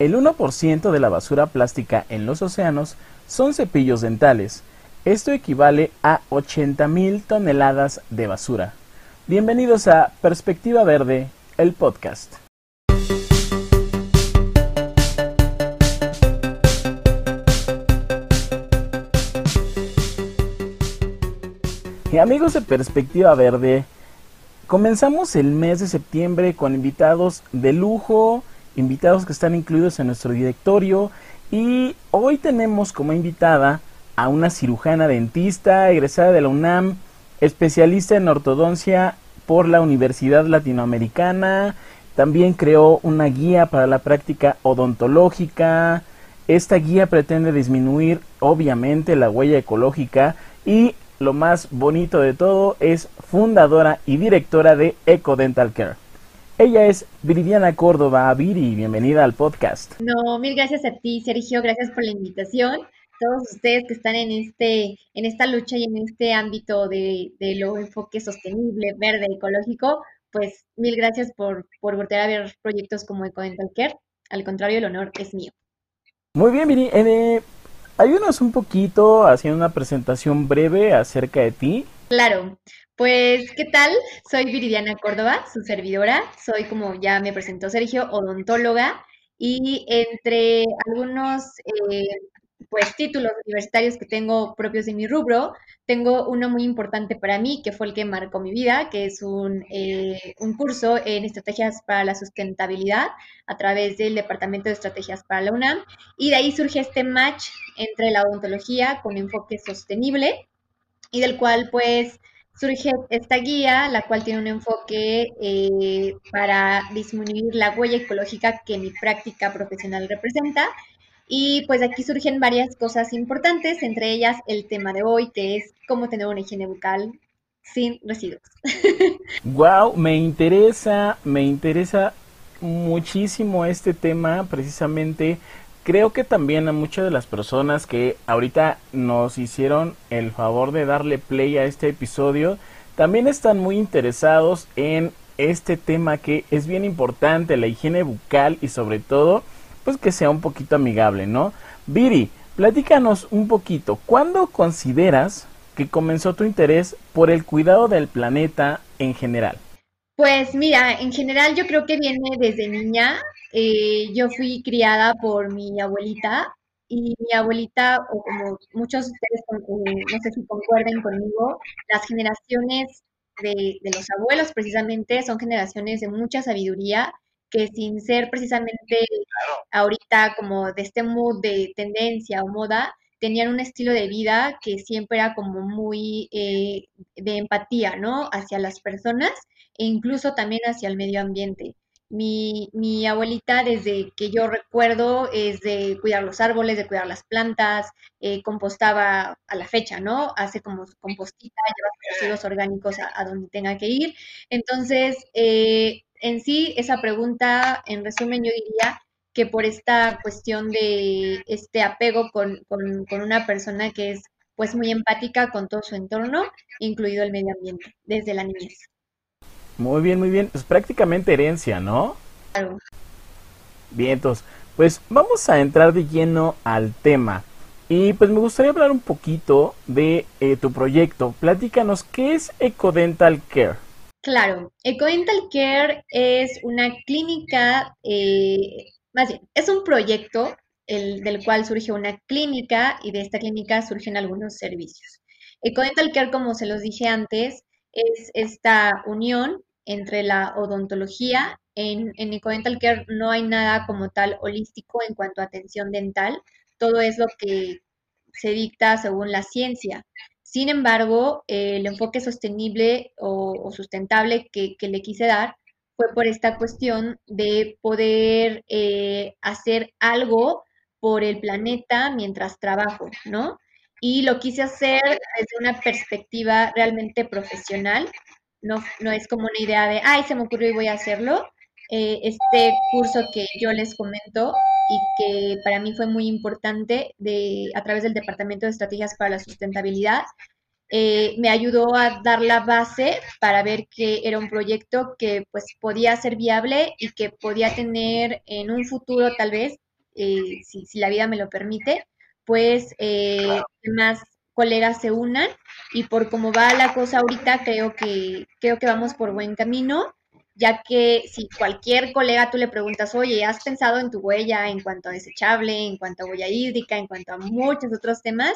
El 1% de la basura plástica en los océanos son cepillos dentales. Esto equivale a 80.000 toneladas de basura. Bienvenidos a Perspectiva Verde, el podcast. Y amigos de Perspectiva Verde, comenzamos el mes de septiembre con invitados de lujo, invitados que están incluidos en nuestro directorio y hoy tenemos como invitada a una cirujana dentista egresada de la UNAM, especialista en ortodoncia por la Universidad Latinoamericana, también creó una guía para la práctica odontológica. Esta guía pretende disminuir obviamente la huella ecológica y lo más bonito de todo, es fundadora y directora de Eco Dental Care. Ella es Viridiana Córdoba. Viri, bienvenida al podcast. No, mil gracias a ti, Sergio. Gracias por la invitación. Todos ustedes que están en este, en esta lucha y en este ámbito de, de lo enfoque sostenible, verde, ecológico, pues mil gracias por, por volver a ver proyectos como Eco Dental Care. Al contrario, el honor es mío. Muy bien, Viri. Eh, ayúdanos un poquito haciendo una presentación breve acerca de ti. Claro, pues, ¿qué tal? Soy Viridiana Córdoba, su servidora. Soy, como ya me presentó Sergio, odontóloga. Y entre algunos eh, pues títulos universitarios que tengo propios de mi rubro. Tengo uno muy importante para mí, que fue el que marcó mi vida, que es un, eh, un curso en estrategias para la sustentabilidad a través del Departamento de Estrategias para la UNAM. Y de ahí surge este match entre la odontología con enfoque sostenible y del cual pues surge esta guía, la cual tiene un enfoque eh, para disminuir la huella ecológica que mi práctica profesional representa y pues aquí surgen varias cosas importantes, entre ellas el tema de hoy, que es cómo tener una higiene bucal sin residuos. Wow, me interesa, me interesa muchísimo este tema, precisamente. Creo que también a muchas de las personas que ahorita nos hicieron el favor de darle play a este episodio, también están muy interesados en este tema que es bien importante, la higiene bucal y sobre todo pues que sea un poquito amigable, ¿no? Viri, platícanos un poquito, ¿cuándo consideras que comenzó tu interés por el cuidado del planeta en general? Pues mira, en general yo creo que viene desde niña. Eh, yo fui criada por mi abuelita y mi abuelita, o como muchos de ustedes, eh, no sé si concuerden conmigo, las generaciones de, los abuelos precisamente son generaciones de mucha sabiduría que sin ser precisamente ahorita como de este mood de tendencia o moda, tenían un estilo de vida que siempre era como muy eh, de empatía, ¿no? Hacia las personas e incluso también hacia el medio ambiente. Mi, mi, abuelita, desde que yo recuerdo, es de cuidar los árboles, de cuidar las plantas, eh, compostaba a la fecha, ¿no? Hace como su compostita, lleva residuos orgánicos a, donde tenga que ir. Entonces, eh, en sí, esa pregunta, en resumen, yo diría que por esta cuestión de este apego con, una persona que es pues muy empática con todo su entorno, incluido el medio ambiente, desde la niñez. Muy bien, muy bien. Es prácticamente herencia, ¿no? Claro. Bien, entonces, pues vamos a entrar de lleno al tema. Y pues me gustaría hablar un poquito de eh, tu proyecto. Platícanos, ¿qué es Ecodental Care? Claro, EcoDental Care es una clínica, eh, más bien, es un proyecto el, del cual surge una clínica y de esta clínica surgen algunos servicios. EcoDental Care, como se los dije antes, es esta unión entre la odontología. En, en EcoDental Care no hay nada como tal holístico en cuanto a atención dental, todo es lo que se dicta según la ciencia. Sin embargo, el enfoque sostenible o, sustentable que, le quise dar fue por esta cuestión de poder eh, hacer algo por el planeta mientras trabajo, ¿no? Y lo quise hacer desde una perspectiva realmente profesional, no, no es como una idea de, ay, se me ocurrió y voy a hacerlo. Eh, este curso que yo les comento y que para mí fue muy importante de, a través del Departamento de Estrategias para la Sustentabilidad, eh, me ayudó a dar la base para ver que era un proyecto que pues podía ser viable y que podía tener en un futuro tal vez eh, si, si, la vida me lo permite, pues eh, más colegas se unan y por cómo va la cosa ahorita creo que creo que vamos por buen camino ya que si cualquier colega tú le preguntas, oye, ¿has pensado en tu huella en cuanto a desechable, en cuanto a huella hídrica, en cuanto a muchos otros temas?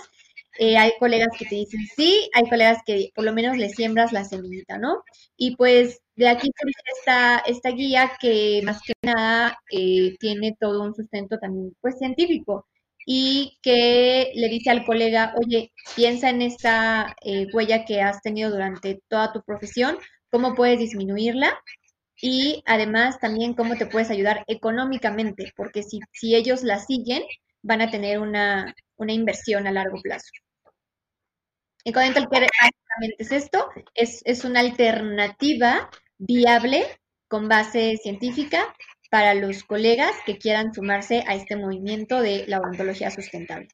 Eh, hay colegas que te dicen sí, hay colegas que por lo menos le siembras la semillita, ¿no? Y pues de aquí surge esta, esta guía que más que nada eh, tiene todo un sustento también pues científico y que le dice al colega, oye, piensa en esta eh, huella que has tenido durante toda tu profesión, cómo puedes disminuirla y además también cómo te puedes ayudar económicamente, porque si, si ellos la siguen, van a tener una, una inversión a largo plazo. Y con Care básicamente es esto, es, es una alternativa viable con base científica para los colegas que quieran sumarse a este movimiento de la odontología sustentable.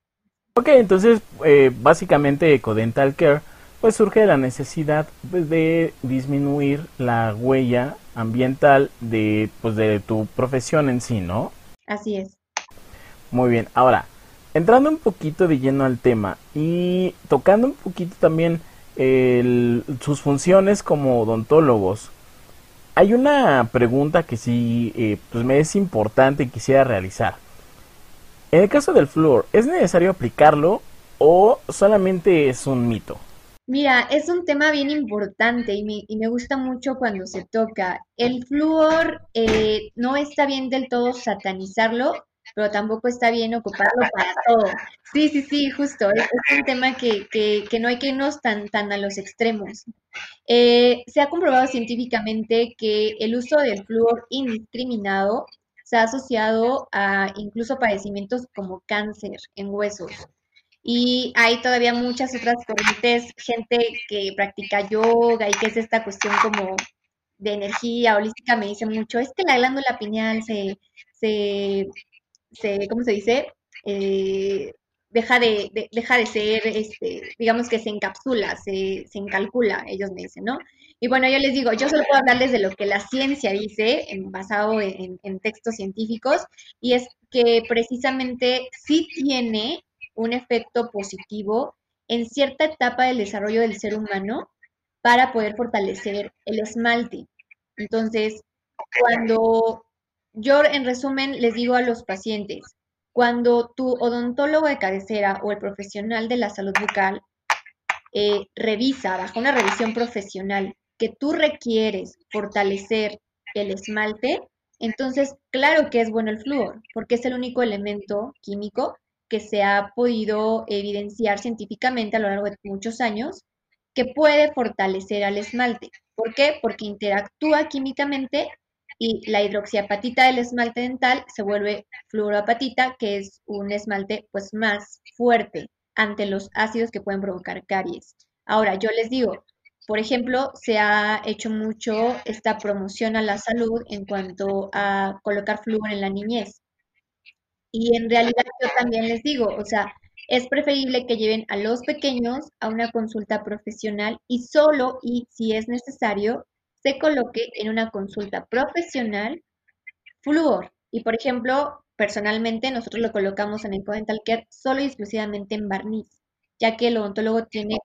Ok, entonces eh, básicamente Ecodental Care pues surge la necesidad pues, de disminuir la huella ambiental de, pues, de tu profesión en sí, ¿no? Así es. Muy bien, ahora, entrando un poquito de lleno al tema y tocando un poquito también sus funciones como odontólogos, hay una pregunta que sí eh, pues me es importante y quisiera realizar. En el caso del flúor, ¿es necesario aplicarlo o solamente es un mito? Mira, es un tema bien importante y me, y me gusta mucho cuando se toca. El flúor eh, no está bien del todo satanizarlo, pero tampoco está bien ocuparlo para todo. Sí, sí, sí, justo. Es, un tema que, que, no hay que irnos tan, tan a los extremos. Eh, se ha comprobado científicamente que el uso del flúor indiscriminado se ha asociado a incluso padecimientos como cáncer en huesos. Y hay todavía muchas otras corrientes, gente que practica yoga y que es esta cuestión como de energía holística, me dice mucho, es que la glándula pineal se, se, se ¿cómo se dice? Eh, deja de, deja de ser, este, digamos que se encapsula, se, se encalcula, ellos me dicen, ¿no? Y bueno, yo les digo, yo solo puedo hablarles de lo que la ciencia dice, basado en, en, textos científicos, y es que precisamente sí tiene un efecto positivo en cierta etapa del desarrollo del ser humano para poder fortalecer el esmalte. Entonces, cuando yo en resumen les digo a los pacientes, cuando tu odontólogo de cabecera o el profesional de la salud bucal eh, revisa bajo una revisión profesional que tú requieres fortalecer el esmalte, entonces claro que es bueno el flúor, porque es el único elemento químico que se ha podido evidenciar científicamente a lo largo de muchos años que puede fortalecer al esmalte. ¿Por qué? Porque interactúa químicamente y la hidroxiapatita del esmalte dental se vuelve fluoroapatita, que es un esmalte pues más fuerte ante los ácidos que pueden provocar caries. Ahora, yo les digo, por ejemplo, se ha hecho mucho esta promoción a la salud en cuanto a colocar flúor en la niñez. Y en realidad yo también les digo, o sea, es preferible que lleven a los pequeños a una consulta profesional y solo y si es necesario se coloque en una consulta profesional flúor. Y por ejemplo, personalmente nosotros lo colocamos en el Dental Care solo y exclusivamente en barniz, ya que el odontólogo tiene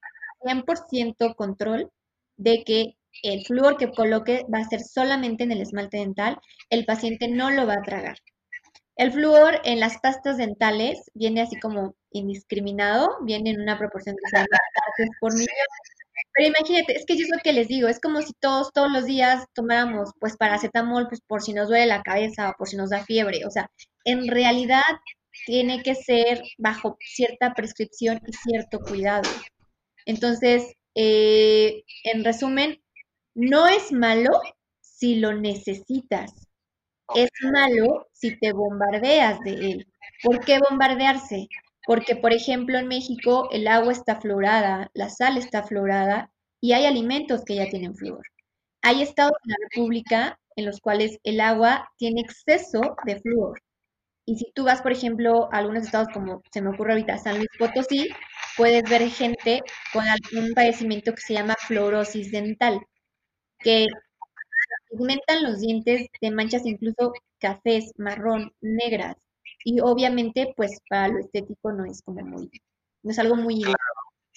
100% control de que el flúor que coloque va a ser solamente en el esmalte dental, el paciente no lo va a tragar. El flúor en las pastas dentales viene así como indiscriminado, viene en una proporción de partes por millón. Pero imagínate, es que yo es lo que les digo, es como si todos, todos los días tomáramos pues paracetamol pues por si nos duele la cabeza o por si nos da fiebre. O sea, en realidad tiene que ser bajo cierta prescripción y cierto cuidado. Entonces, eh, en resumen, no es malo si lo necesitas es malo si te bombardeas de él. ¿Por qué bombardearse? Porque, por ejemplo, en México el agua está fluorada, la sal está fluorada y hay alimentos que ya tienen flúor. Hay estados en la República en los cuales el agua tiene exceso de flúor. Y si tú vas, por ejemplo, a algunos estados como se me ocurre ahorita San Luis Potosí, puedes ver gente con algún padecimiento que se llama fluorosis dental, que pigmentan los dientes de manchas incluso cafés, marrón, negras. Y obviamente pues para lo estético no es como muy, no es algo muy...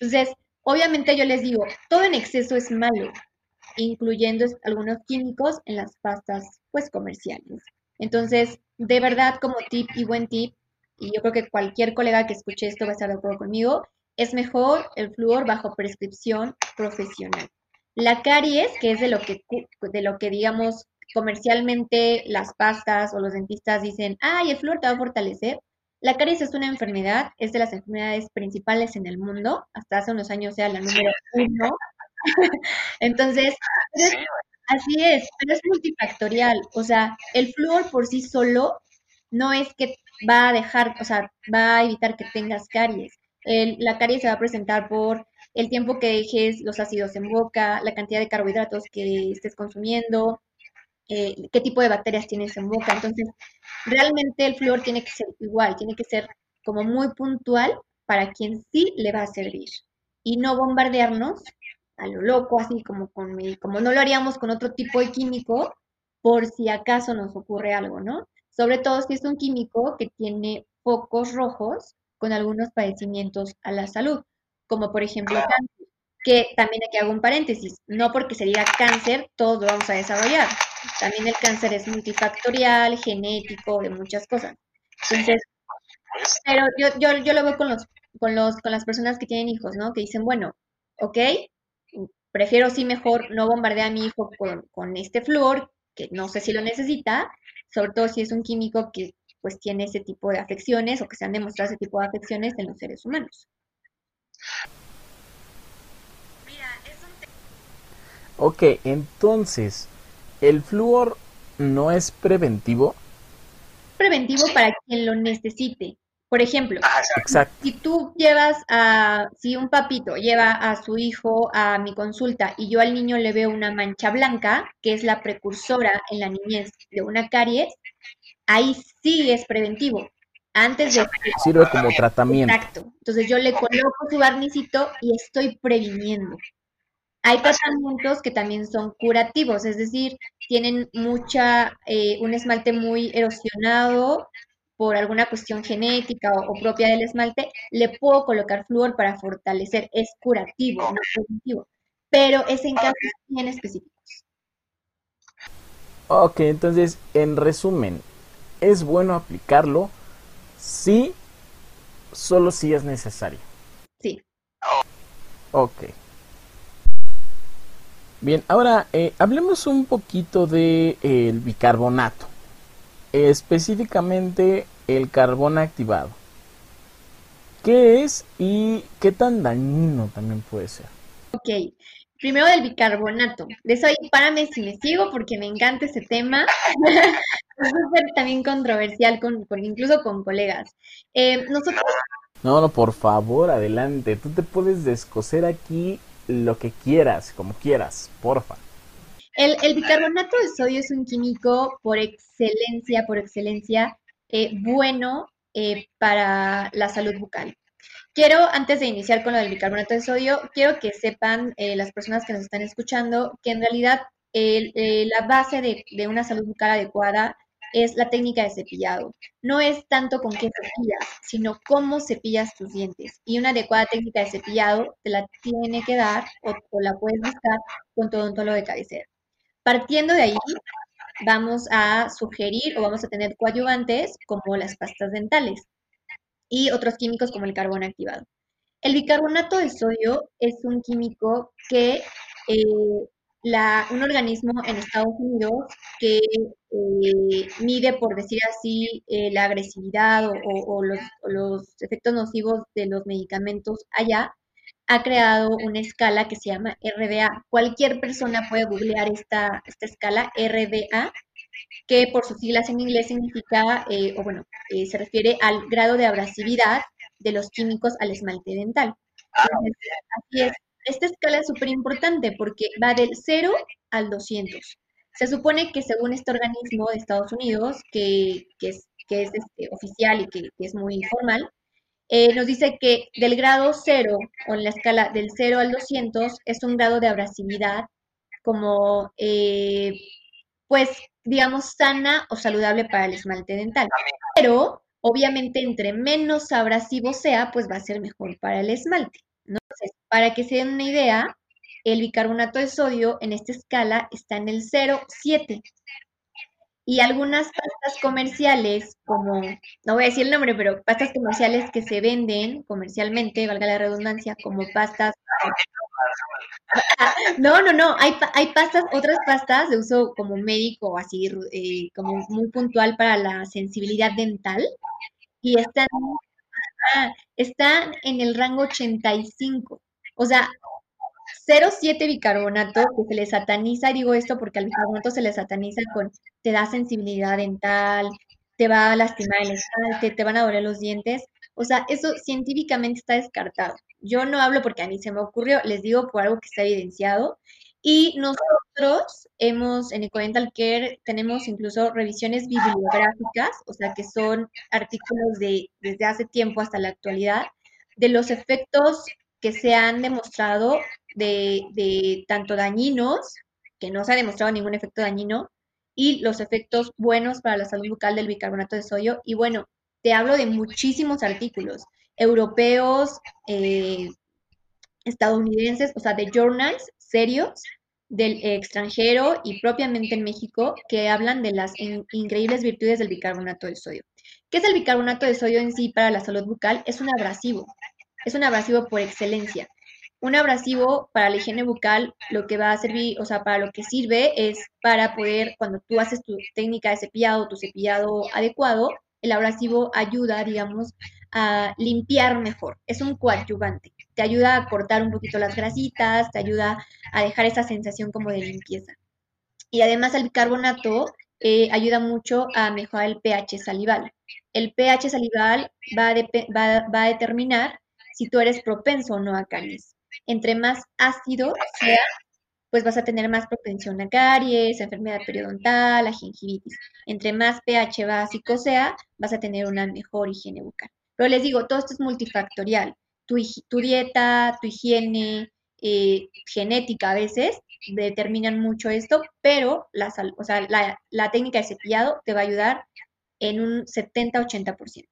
Entonces, obviamente yo les digo, todo en exceso es malo, incluyendo algunos químicos en las pastas pues comerciales. Entonces, de verdad como tip y buen tip, y yo creo que cualquier colega que escuche esto va a estar de acuerdo conmigo, es mejor el flúor bajo prescripción profesional. La caries, que es de lo que, de lo que digamos comercialmente las pastas o los dentistas dicen, ay, el flúor te va a fortalecer. La caries es una enfermedad, es de las enfermedades principales en el mundo, hasta hace unos años era la número uno. Entonces, así es, pero es multifactorial. O sea, el flúor por sí solo no es que va a dejar, o sea, va a evitar que tengas caries. la caries se va a presentar por el tiempo que dejes los ácidos en boca, la cantidad de carbohidratos que estés consumiendo, eh, qué tipo de bacterias tienes en boca. Entonces, realmente el flúor tiene que ser igual, tiene que ser como muy puntual para quien sí le va a servir y no bombardearnos a lo loco, así como, con, como no lo haríamos con otro tipo de químico, por si acaso nos ocurre algo, ¿no? Sobre todo si es un químico que tiene focos rojos con algunos padecimientos a la salud, como por ejemplo cáncer, que también aquí hago un paréntesis, no porque se diga cáncer, todos lo vamos a desarrollar. También el cáncer es multifactorial, genético, de muchas cosas. Entonces, pero yo, yo, yo lo veo con los, con los, con las personas que tienen hijos, ¿no? Que dicen, bueno, ok, prefiero sí mejor no bombardear a mi hijo con, con este flúor, que no sé si lo necesita, sobre todo si es un químico que pues tiene ese tipo de afecciones o que se han demostrado ese tipo de afecciones en los seres humanos. Ok, entonces, ¿el flúor no es preventivo? Preventivo para quien lo necesite. Por ejemplo, si tú llevas a, si un papito lleva a su hijo a mi consulta y yo al niño le veo una mancha blanca, que es la precursora en la niñez de una caries, ahí sí es preventivo. Antes de... Sirve como tratamiento. Exacto. Entonces yo le coloco su barnicito y estoy previniendo. Hay tratamientos que también son curativos, es decir, tienen mucha, eh, un esmalte muy erosionado por alguna cuestión genética o, propia del esmalte, le puedo colocar flúor para fortalecer. Es curativo, no preventivo. Pero es en casos bien específicos. Ok, entonces, en resumen, ¿es bueno aplicarlo? Sí, solo si es necesario. Sí. Ok. Bien, ahora eh, hablemos un poquito del de, bicarbonato específicamente el carbón activado. ¿Qué es y qué tan dañino también puede ser? Ok, primero del bicarbonato. De eso párame si me sigo porque me encanta ese tema. es súper también controversial, con, incluso con colegas. Eh, nosotros... No, no, por favor, adelante. Tú te puedes descoser aquí lo que quieras, como quieras, porfa. El, bicarbonato de sodio es un químico por excelencia, por excelencia, eh, bueno eh, para la salud bucal. Quiero, antes de iniciar con lo del bicarbonato de sodio, quiero que sepan eh, las personas que nos están escuchando que en realidad la base de, de, una salud bucal adecuada es la técnica de cepillado. No es tanto con qué cepillas, sino cómo cepillas tus dientes. Y una adecuada técnica de cepillado te la tiene que dar o, la puedes buscar con todo un tolo de cabecera. Partiendo de ahí, vamos a sugerir o vamos a tener coadyuvantes como las pastas dentales y otros químicos como el carbón activado. El bicarbonato de sodio es un químico que eh, un organismo en Estados Unidos que eh, mide, por decir así, eh, la agresividad o, los, efectos nocivos de los medicamentos allá, ha creado una escala que se llama RDA. Cualquier persona puede googlear esta, esta escala RDA, que por sus siglas en inglés significa, eh, o bueno, eh, se refiere al grado de abrasividad de los químicos al esmalte dental. así es. Esta escala es súper importante porque va del 0 al 200. Se supone que según este organismo de Estados Unidos, que, es, que es este, oficial y que, que es muy formal, eh, nos dice que del grado 0 o en la escala del 0 al 200 es un grado de abrasividad como, eh, pues, digamos, sana o saludable para el esmalte dental. Pero Obviamente, entre menos abrasivo sea, pues va a ser mejor para el esmalte. Entonces, para que se den una idea, el bicarbonato de sodio en esta escala está en el 0,7. Y algunas pastas comerciales, como, no voy a decir el nombre, pero pastas comerciales que se venden comercialmente, valga la redundancia, como pastas no, no, no, hay, hay pastas, otras pastas de uso como médico, así eh, como muy puntual para la sensibilidad dental y están, están en el rango 85. O sea, 0,7 bicarbonato que se le sataniza, digo esto porque al bicarbonato se le sataniza con te da sensibilidad dental, te va a lastimar el esmalte, te van a doler los dientes. O sea, eso científicamente está descartado. Yo no hablo porque a mí se me ocurrió, les digo por algo que está evidenciado. Y nosotros hemos, en Ecodental Care, tenemos incluso revisiones bibliográficas, o sea, que son artículos de desde hace tiempo hasta la actualidad, de los efectos que se han demostrado de, de tanto dañinos, que no se ha demostrado ningún efecto dañino, y los efectos buenos para la salud bucal del bicarbonato de sodio. Y bueno, te hablo de muchísimos artículos europeos, eh, estadounidenses, o sea, de journals serios del extranjero y propiamente en México que hablan de las increíbles virtudes del bicarbonato de sodio. ¿Qué es el bicarbonato de sodio en sí para la salud bucal? Es un abrasivo, es un abrasivo por excelencia. Un abrasivo para la higiene bucal lo que va a servir, o sea, para lo que sirve es para poder, cuando tú haces tu técnica de cepillado, tu cepillado adecuado, el abrasivo ayuda, digamos, a limpiar mejor. Es un coadyuvante. Te ayuda a cortar un poquito las grasitas, te ayuda a dejar esa sensación como de limpieza. Y además el bicarbonato eh, ayuda mucho a mejorar el pH salival. El pH salival va a, determinar si tú eres propenso o no a caries. Entre más ácido sea, pues vas a tener más propensión a caries, enfermedad periodontal, a gingivitis. Entre más pH básico sea, vas a tener una mejor higiene bucal. Pero les digo, todo esto es multifactorial. Tu, tu dieta, tu higiene, eh, genética a veces determinan mucho esto, pero la, o sea, la, la técnica de cepillado te va a ayudar en un 70-80%.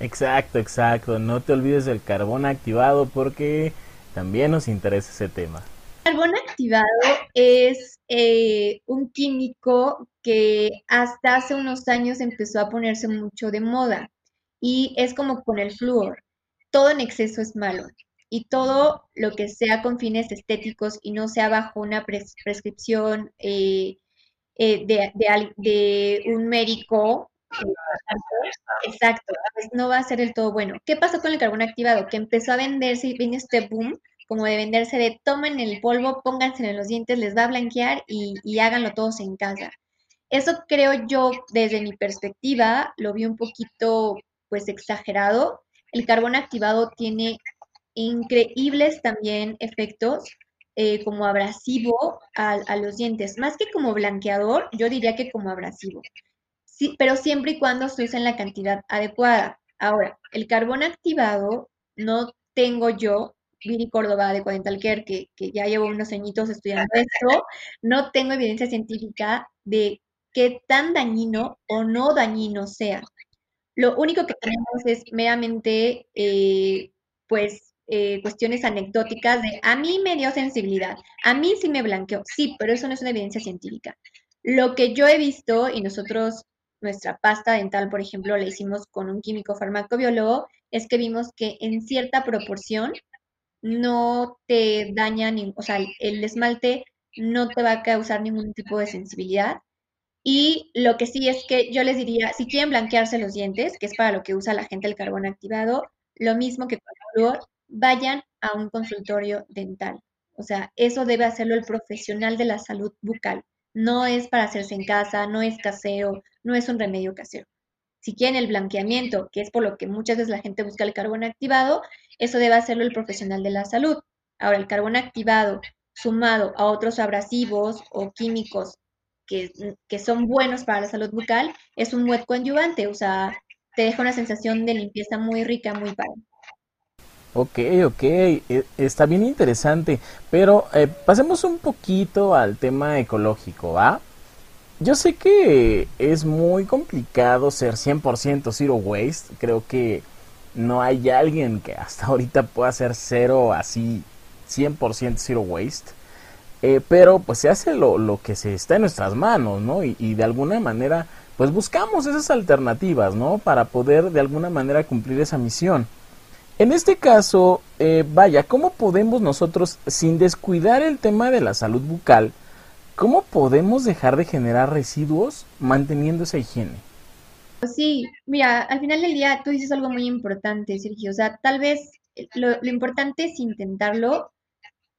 Exacto, exacto. No te olvides del carbón activado porque también nos interesa ese tema. El carbón activado es eh, un químico que hasta hace unos años empezó a ponerse mucho de moda y es como con el flúor. Todo en exceso es malo y todo lo que sea con fines estéticos y no sea bajo una prescripción eh, eh, de, de, un médico Exacto, pues no va a ser el todo bueno. ¿Qué pasó con el carbón activado? Que empezó a venderse y viene este boom como de venderse de tomen el polvo, pónganse en los dientes, les va a blanquear y, y háganlo todos en casa. Eso creo yo, desde mi perspectiva, lo vi un poquito pues exagerado. El carbón activado tiene increíbles también efectos eh, como abrasivo a, a, los dientes, más que como blanqueador, yo diría que como abrasivo pero siempre y cuando se use en la cantidad adecuada. Ahora, el carbón activado no tengo yo, Viri Córdoba de Cuadental Care, que, que ya llevo unos añitos estudiando esto, no tengo evidencia científica de qué tan dañino o no dañino sea. Lo único que tenemos es meramente, eh, pues, eh, cuestiones anecdóticas de a mí me dio sensibilidad, a mí sí me blanqueó, sí, pero eso no es una evidencia científica. Lo que yo he visto, y nosotros nuestra pasta dental, por ejemplo, la hicimos con un químico farmacobiólogo, es que vimos que en cierta proporción no te daña, ni, o sea, el esmalte no te va a causar ningún tipo de sensibilidad. Y lo que sí es que yo les diría, si quieren blanquearse los dientes, que es para lo que usa la gente el carbón activado, lo mismo que con el flúor, vayan a un consultorio dental. O sea, eso debe hacerlo el profesional de la salud bucal. No es para hacerse en casa, no es casero, no es un remedio casero. Si quieren el blanqueamiento, que es por lo que muchas veces la gente busca el carbón activado, eso debe hacerlo el profesional de la salud. Ahora, el carbón activado sumado a otros abrasivos o químicos que, son buenos para la salud bucal, es un buen coadyuvante, o sea, te deja una sensación de limpieza muy rica, muy padre. Ok, ok, e, está bien interesante, pero eh, pasemos un poquito al tema ecológico, ¿va? yo sé que es muy complicado ser 100% zero waste. Creo que no hay alguien que hasta ahorita pueda ser cero así 100% zero waste. Eh, pero pues se hace lo, lo, que se está en nuestras manos, ¿no? Y, y, de alguna manera pues buscamos esas alternativas, ¿no? Para poder de alguna manera cumplir esa misión. En este caso, eh, vaya, ¿cómo podemos nosotros, sin descuidar el tema de la salud bucal, cómo podemos dejar de generar residuos manteniendo esa higiene? Sí, mira, al final del día tú dices algo muy importante, Sergio. O sea, tal vez eh, lo, importante es intentarlo.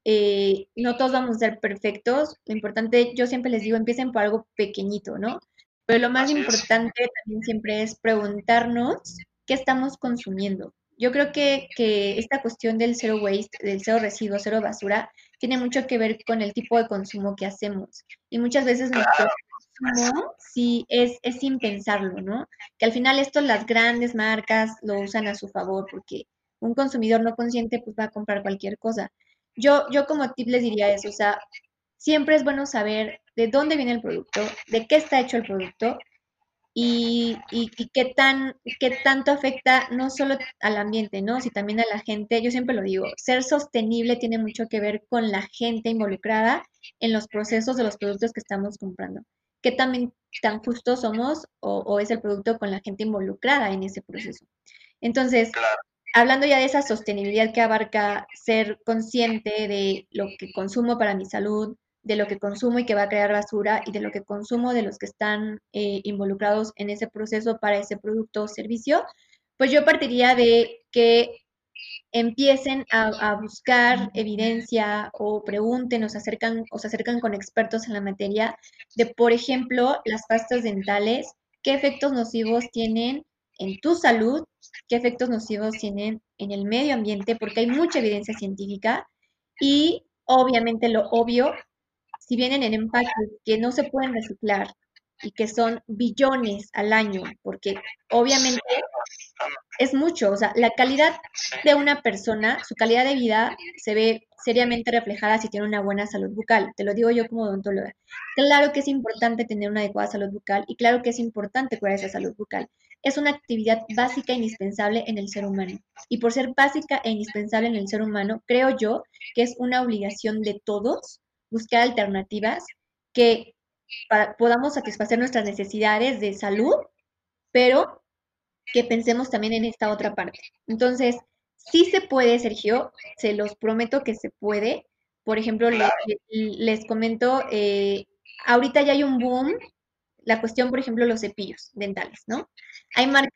Eh, no todos vamos a ser perfectos. Lo importante, yo siempre les digo, empiecen por algo pequeñito, ¿no? Pero lo más importante también siempre es preguntarnos qué estamos consumiendo. Yo creo que, que esta cuestión del zero waste, del cero residuo, cero basura, tiene mucho que ver con el tipo de consumo que hacemos. Y muchas veces nuestro consumo sí es, es sin pensarlo, ¿no? Que al final esto las grandes marcas lo usan a su favor porque un consumidor no consciente pues va a comprar cualquier cosa. Yo, yo como tip les diría eso, o sea, siempre es bueno saber de dónde viene el producto, de qué está hecho el producto y, y, qué, tan, qué tanto afecta no solo al ambiente, ¿no? sino también a la gente. Yo siempre lo digo, ser sostenible tiene mucho que ver con la gente involucrada en los procesos de los productos que estamos comprando. ¿Qué también tan justos somos o es el producto con la gente involucrada en ese proceso? Entonces, hablando ya de esa sostenibilidad que abarca ser consciente de lo que consumo para mi salud, de lo que consumo y que va a crear basura y de lo que consumo de los que están eh, involucrados en ese proceso para ese producto o servicio, pues yo partiría de que empiecen a, buscar evidencia o pregunten o se acercan o se acercan con expertos en la materia de, por ejemplo, las pastas dentales, qué efectos nocivos tienen en tu salud, qué efectos nocivos tienen en el medio ambiente, porque hay mucha evidencia científica y obviamente lo obvio si vienen en empaques que no se pueden reciclar y que son billones al año, porque obviamente es mucho, o sea, la calidad de una persona, su calidad de vida se ve seriamente reflejada si tiene una buena salud bucal, te lo digo yo como odontóloga. Claro que es importante tener una adecuada salud bucal y claro que es importante cuidar esa salud bucal. Es una actividad básica e indispensable en el ser humano. Y por ser básica e indispensable en el ser humano, creo yo que es una obligación de todos buscar alternativas que podamos satisfacer nuestras necesidades de salud, pero que pensemos también en esta otra parte. Entonces, sí se puede, Sergio, se los prometo que se puede. Por ejemplo, les, comento, eh, ahorita ya hay un boom, la cuestión, por ejemplo, los cepillos dentales, ¿no? Hay marcas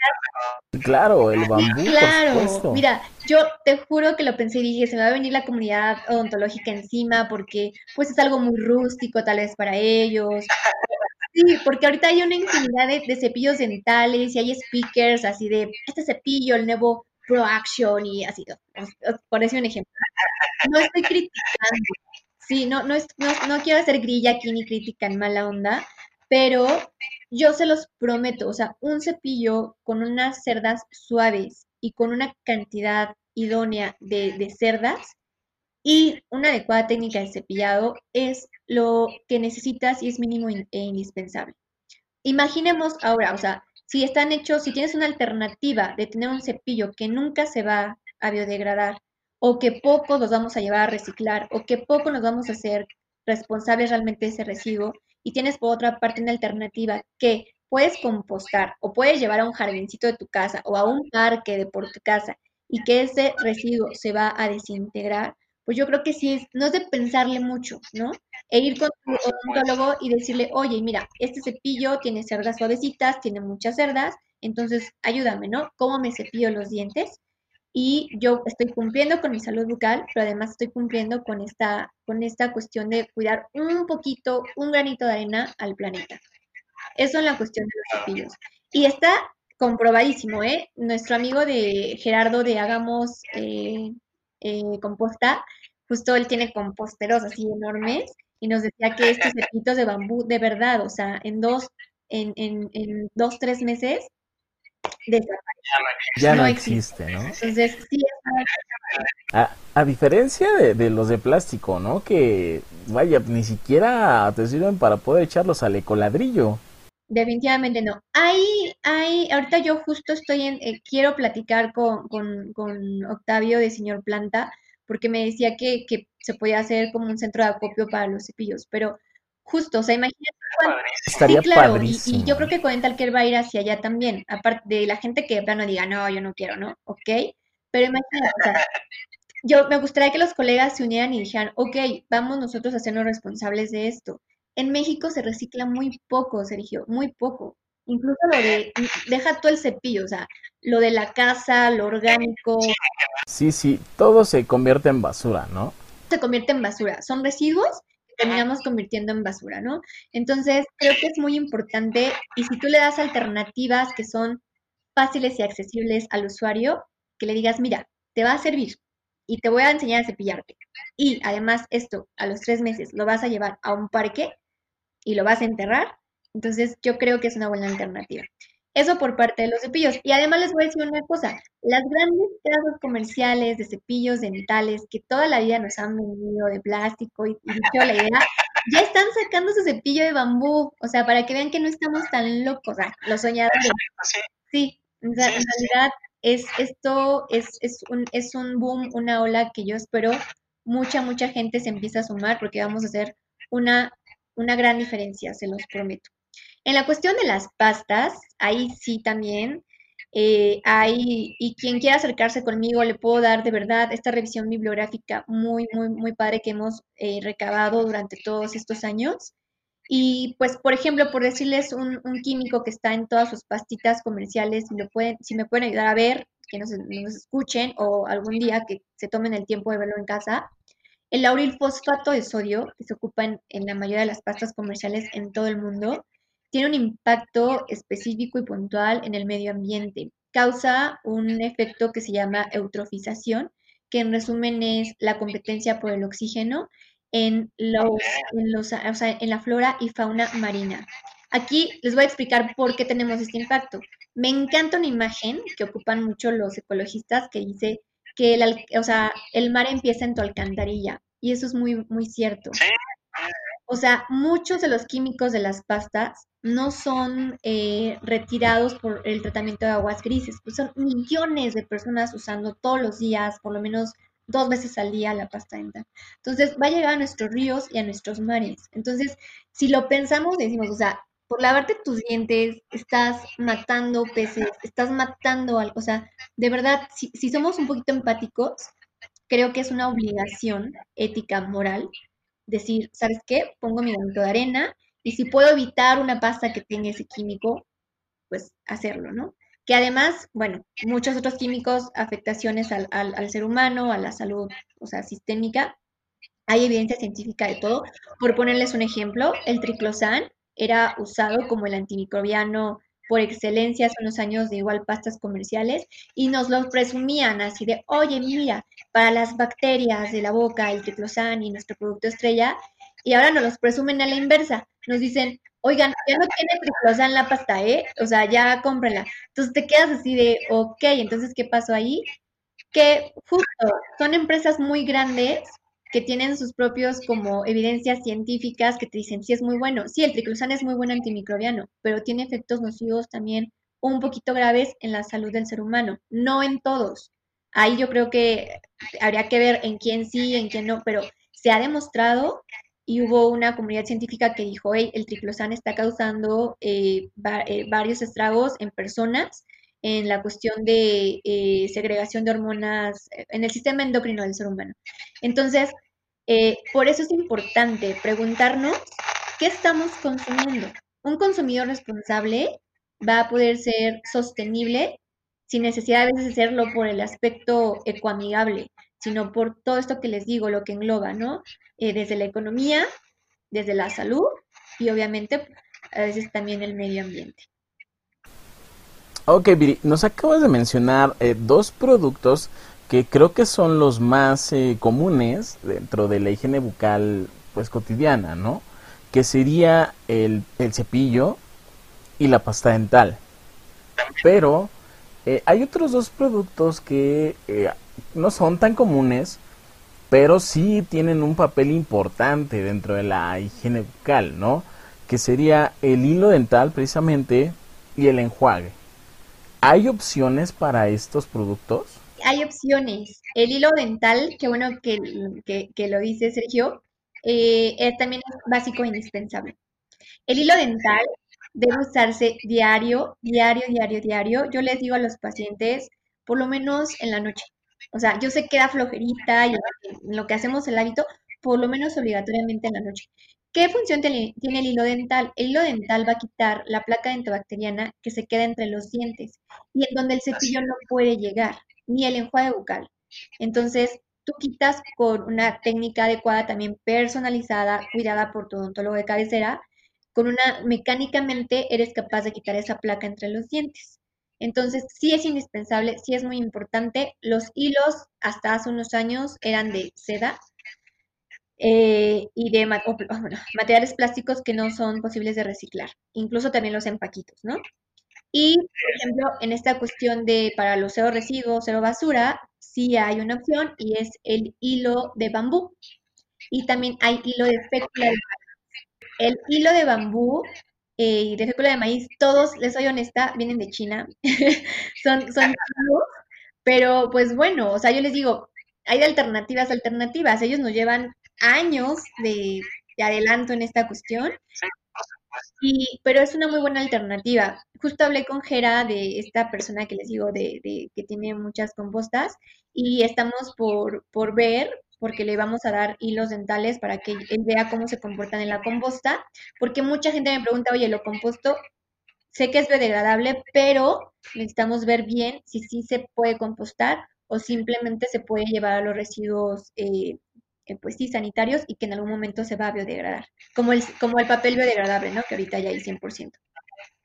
Claro, el bambú. Claro, mira, yo te juro que lo pensé y dije, se me va a venir la comunidad odontológica encima porque pues es algo muy rústico tal vez para ellos. Sí, porque ahorita hay una infinidad de, cepillos dentales y hay speakers así de este cepillo, el nuevo Pro Action y así, por decir un ejemplo. No estoy criticando, sí, no, no, es, no, no quiero hacer grilla aquí ni crítica en mala onda, pero yo se los prometo, o sea, un cepillo con unas cerdas suaves y con una cantidad idónea de, cerdas y una adecuada técnica de cepillado es lo que necesitas y es mínimo e indispensable. Imaginemos ahora, o sea, si están hechos, si tienes una alternativa de tener un cepillo que nunca se va a biodegradar o que poco nos vamos a llevar a reciclar o que poco nos vamos a hacer responsables realmente de ese residuo, y tienes por otra parte una alternativa que puedes compostar o puedes llevar a un jardincito de tu casa o a un parque de por tu casa y que ese residuo se va a desintegrar, pues yo creo que sí no es de pensarle mucho, ¿no? E ir con tu odontólogo y decirle, oye, mira, este cepillo tiene cerdas suavecitas, tiene muchas cerdas, entonces ayúdame, ¿no? ¿Cómo me cepillo los dientes? Y yo estoy cumpliendo con mi salud bucal, pero además estoy cumpliendo con esta, con esta cuestión de cuidar un poquito, un granito de arena al planeta. Eso es la cuestión de los cepillos. Y está comprobadísimo, ¿eh? Nuestro amigo de Gerardo de Hagamos eh, eh, Composta, justo él tiene composteros así enormes y nos decía que estos cepillos de bambú, de verdad, o sea, en dos, en, en, en dos, tres meses Ya no, existe, ¿no? Entonces, sí. A, a diferencia de, los de plástico, ¿no? Que, vaya, ni siquiera te sirven para poder echarlos al ecoladrillo. Definitivamente no. Hay, hay, ahorita yo justo estoy en, eh, quiero platicar con, con, con, Octavio de Señor Planta, porque me decía que, que, se podía hacer como un centro de acopio para los cepillos, pero justo, o sea, imagínate. Estaría sí, claro, y, y, yo creo que Care va a ir hacia allá también, aparte de la gente que de plano diga, no, yo no quiero, ¿no? Ok, pero imagínate, o sea, yo me gustaría que los colegas se unieran y dijeran, ok, vamos nosotros a hacernos responsables de esto en México se recicla muy poco, Sergio, muy poco. Incluso lo de, deja todo el cepillo, o sea, lo de la casa, lo orgánico. Sí, sí, todo se convierte en basura, ¿no? Se convierte en basura. Son residuos terminamos convirtiendo en basura, ¿no? Entonces, creo que es muy importante y si tú le das alternativas que son fáciles y accesibles al usuario, que le digas, mira, te va a servir y te voy a enseñar a cepillarte. Y además esto, a los tres meses, lo vas a llevar a un parque y lo vas a enterrar, entonces yo creo que es una buena alternativa. Eso por parte de los cepillos. Y además les voy a decir una cosa, las grandes casas comerciales de cepillos dentales que toda la vida nos han vendido de plástico y, dicho la idea, ya están sacando su cepillo de bambú, o sea, para que vean que no estamos tan locos, los soñadores. Sí, en realidad es esto es, es, un, es un boom, una ola que yo espero mucha, mucha gente se empieza a sumar porque vamos a hacer una una gran diferencia, se los prometo. En la cuestión de las pastas, ahí sí también eh, hay, y quien quiera acercarse conmigo, le puedo dar de verdad esta revisión bibliográfica muy, muy, muy padre que hemos eh, recabado durante todos estos años. Y pues, por ejemplo, por decirles un, químico que está en todas sus pastitas comerciales, si, lo pueden, si me pueden ayudar a ver, que nos, escuchen o algún día que se tomen el tiempo de verlo en casa, el lauril fosfato de sodio, que se ocupa en, la mayoría de las pastas comerciales en todo el mundo, tiene un impacto específico y puntual en el medio ambiente. Causa un efecto que se llama eutrofización, que en resumen es la competencia por el oxígeno en, los, en, los, en la flora y fauna marina. Aquí les voy a explicar por qué tenemos este impacto. Me encanta una imagen que ocupan mucho los ecologistas que dice que el, o sea, el mar empieza en tu alcantarilla y eso es muy, muy cierto. O sea, muchos de los químicos de las pastas no son eh, retirados por el tratamiento de aguas grises, pues son millones de personas usando todos los días, por lo menos dos veces al día la pasta dental. Entonces va a llegar a nuestros ríos y a nuestros mares. Entonces, si lo pensamos, decimos, o sea, por lavarte tus dientes, estás matando peces, estás matando algo. O sea, de verdad, si, si somos un poquito empáticos, creo que es una obligación ética, moral, decir, ¿sabes qué? Pongo mi granito de arena y si puedo evitar una pasta que tenga ese químico, pues hacerlo, ¿no? Que además, bueno, muchos otros químicos, afectaciones al, al, ser humano, a la salud, o sea, sistémica, hay evidencia científica de todo. Por ponerles un ejemplo, el triclosan era usado como el antimicrobiano por excelencia hace unos años de igual pastas comerciales y nos lo presumían así de, oye, mira, para las bacterias de la boca, el triclosan y nuestro producto estrella, y ahora nos los presumen a la inversa. Nos dicen, oigan, ya no tiene triclosan la pasta, ¿eh? O sea, ya cómprenla. Entonces te quedas así de, ok, entonces, ¿qué pasó ahí? Que justo son empresas muy grandes que tienen sus propios como evidencias científicas que te dicen si es muy bueno. Sí, el triclosan es muy buen antimicrobiano, pero tiene efectos nocivos también un poquito graves en la salud del ser humano, no en todos. Ahí yo creo que habría que ver en quién sí, en quién no, pero se ha demostrado y hubo una comunidad científica que dijo, hey, el triclosan está causando eh, eh, varios estragos en personas en la cuestión de eh, segregación de hormonas en el sistema endocrino del ser humano. Entonces, eh, por eso es importante preguntarnos qué estamos consumiendo. Un consumidor responsable va a poder ser sostenible sin necesidad de veces hacerlo por el aspecto ecoamigable, sino por todo esto que les digo, lo que engloba, ¿no? Eh, desde la economía, desde la salud y obviamente a veces también el medio ambiente. Ok, Viri, nos acabas de mencionar eh, dos productos que creo que son los más eh, comunes dentro de la higiene bucal pues cotidiana, ¿no? Que sería el, cepillo y la pasta dental. Pero Eh, hay otros dos productos que eh, no son tan comunes, pero sí tienen un papel importante dentro de la higiene bucal, ¿no? Que sería el hilo dental precisamente y el enjuague. ¿Hay opciones para estos productos? Hay opciones. El hilo dental, qué bueno que, que, lo dice Sergio, eh, también es básico e indispensable. El hilo dental debe usarse diario, diario, diario, diario. Yo les digo a los pacientes, por lo menos en la noche. O sea, yo sé que da flojerita y en lo que hacemos el hábito, por lo menos obligatoriamente en la noche. ¿Qué función tiene el hilo dental? El hilo dental va a quitar la placa dentobacteriana que se queda entre los dientes y en donde el cepillo no puede llegar, ni el enjuague bucal. Entonces, tú quitas con una técnica adecuada, también personalizada, cuidada por tu odontólogo de cabecera, con una, mecánicamente eres capaz de quitar esa placa entre los dientes. Entonces, sí es indispensable, sí es muy importante. Los hilos hasta hace unos años eran de seda eh, y de materiales plásticos que no son posibles de reciclar, incluso también los empaquitos, ¿no? Y, por ejemplo, en esta cuestión de para los cero residuos, cero basura, sí hay una opción y es el hilo de bambú. Y también hay hilo de fécula de el hilo de bambú eh, y de fécula de maíz, todos, les soy honesta, vienen de China. son, son pero pues bueno, o sea, yo les digo, hay alternativas, alternativas. Ellos nos llevan años de, adelanto en esta cuestión. Y, pero es una muy buena alternativa. Justo hablé con Jera de esta persona que les digo de, de que tiene muchas compostas y estamos por, por ver porque le vamos a dar hilos dentales para que él vea cómo se comportan en la composta, porque mucha gente me pregunta, oye, lo composto, sé que es biodegradable, pero necesitamos ver bien si sí se puede compostar o simplemente se puede llevar a los residuos, eh, eh, pues sí, sanitarios y que en algún momento se va a biodegradar, como el, como el papel biodegradable, ¿no? Que ahorita ya hay 100%.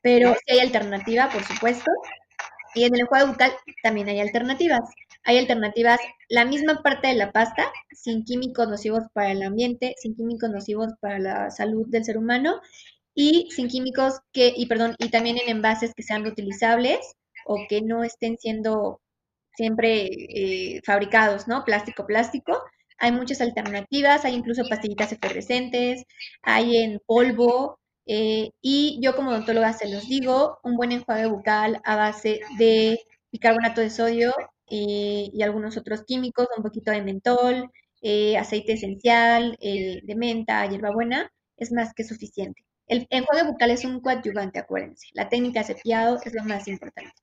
Pero si hay alternativa, por supuesto, y en el enjuague bucal también hay alternativas. Hay alternativas, la misma parte de la pasta, sin químicos nocivos para el ambiente, sin químicos nocivos para la salud del ser humano y sin químicos que, y perdón, y también en envases que sean reutilizables o que no estén siendo siempre eh, fabricados, ¿no? Plástico, plástico. Hay muchas alternativas, hay incluso pastillitas efervescentes, hay en polvo, eh, y yo como odontóloga se los digo, un buen enjuague bucal a base de bicarbonato de sodio y, algunos otros químicos, un poquito de mentol, eh, aceite esencial, eh, de menta, hierbabuena, es más que suficiente. El enjuague bucal es un coadyuvante, acuérdense. La técnica de cepillado es lo más importante.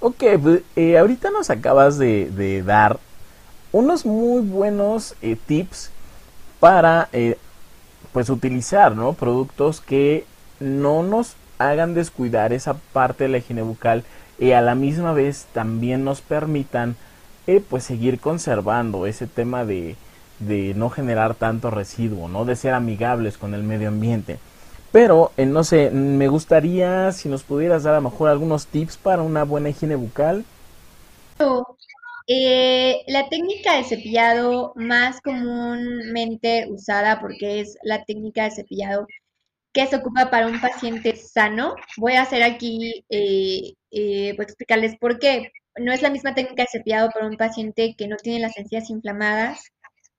Ok, pues, ahorita nos acabas de, dar unos muy buenos tips para pues utilizar, ¿no? Productos que no nos hagan descuidar esa parte de la higiene bucal y a la misma vez también nos permitan eh, pues seguir conservando ese tema de, de, no generar tanto residuo, ¿no? De ser amigables con el medio ambiente. Pero, eh, no sé, me gustaría si nos pudieras dar a lo mejor algunos tips para una buena higiene bucal. Eh, la técnica de cepillado más comúnmente usada, porque es la técnica de cepillado que se ocupa para un paciente sano, voy a hacer aquí, eh, eh, voy a explicarles por qué. No es la misma técnica de cepillado para un paciente que no tiene las encías inflamadas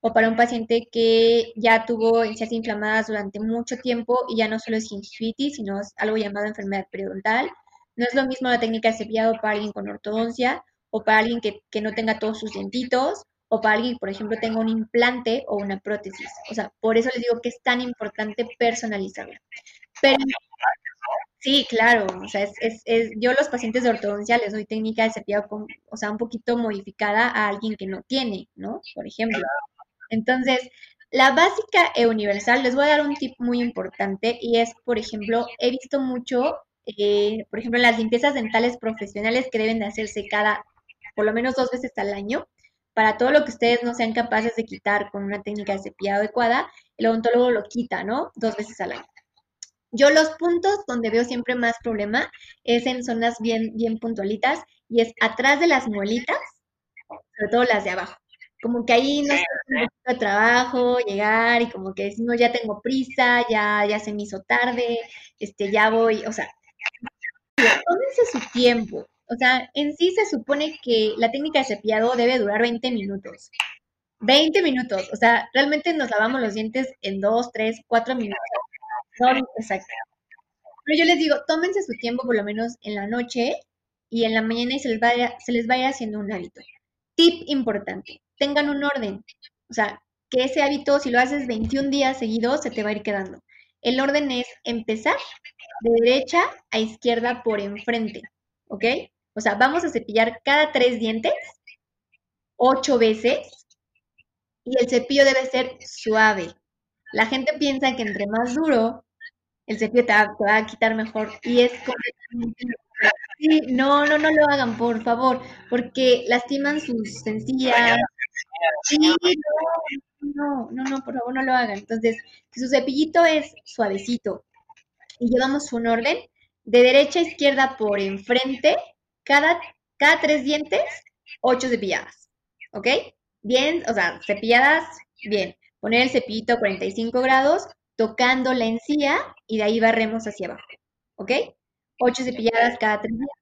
o para un paciente que ya tuvo encías inflamadas durante mucho tiempo y ya no solo es gingivitis, sino es algo llamado enfermedad periodontal. No es lo mismo la técnica de cepillado para alguien con ortodoncia o para alguien que, no tenga todos sus dientitos, o para alguien, por ejemplo, tenga un implante o una prótesis. O sea, por eso les digo que es tan importante personalizarla. Pero sí, claro, o sea, es, es, yo los pacientes de ortodoncia les doy técnica de cepillado, con, o sea, un poquito modificada a alguien que no tiene, ¿no? Por ejemplo. Entonces, la básica e universal, les voy a dar un tip muy importante y es, por ejemplo, he visto mucho, eh, por ejemplo, las limpiezas dentales profesionales que deben de hacerse cada por lo menos dos veces al año. Para todo lo que ustedes no sean capaces de quitar con una técnica de cepillado adecuada, el odontólogo lo quita, ¿no? Dos veces al año. Yo los puntos donde veo siempre más problema es en zonas bien, bien puntualitas y es atrás de las muelitas, sobre todo las de abajo. Como que ahí no es un poquito de trabajo llegar y como que decimos ya tengo prisa, ya, ya se me hizo tarde, este, ya voy, o sea, tómense su tiempo. O sea, en sí se supone que la técnica de cepillado debe durar 20 minutos. 20 minutos. O sea, realmente nos lavamos los dientes en 2, 3, 4 minutos. exacto. Pero yo les digo, tómense su tiempo por lo menos en la noche y en la mañana y se les vaya, se les vaya haciendo un hábito. Tip importante, tengan un orden. O sea, que ese hábito, si lo haces 21 días seguidos, se te va a ir quedando. El orden es empezar de derecha a izquierda por enfrente, ¿ok? O sea, vamos a cepillar cada tres dientes, ocho veces, y el cepillo debe ser suave. La gente piensa que entre más duro, el cepillo te va, a quitar mejor, y es completamente... Sí, no, no, no lo hagan, por favor, porque lastiman sus sencillas. Sí, no, no, no, por favor, no lo hagan. Entonces, si su cepillito es suavecito y llevamos un orden, de derecha a izquierda por enfrente, cada, cada tres dientes, ocho cepilladas. ¿Ok? Bien, o sea, cepilladas, bien. Poner el cepillito a 45 grados, tocando la encía y de ahí barremos hacia abajo. ¿Ok? Ocho cepilladas cada tres dientes.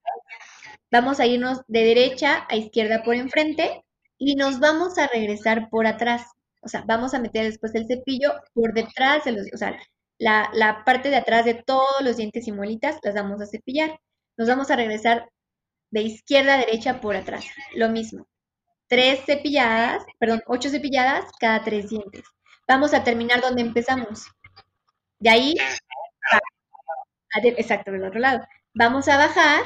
Vamos a irnos de derecha a izquierda por enfrente y nos vamos a regresar por atrás. O sea, vamos a meter después el cepillo por detrás de los, o sea, la, la parte de atrás de todos los dientes y muelitas las vamos a cepillar. Nos vamos a regresar de izquierda a derecha por atrás. Lo mismo. Tres cepilladas, perdón, ocho cepilladas cada tres dientes. Vamos a terminar donde empezamos. De ahí, exacto, del otro lado. Vamos a bajar,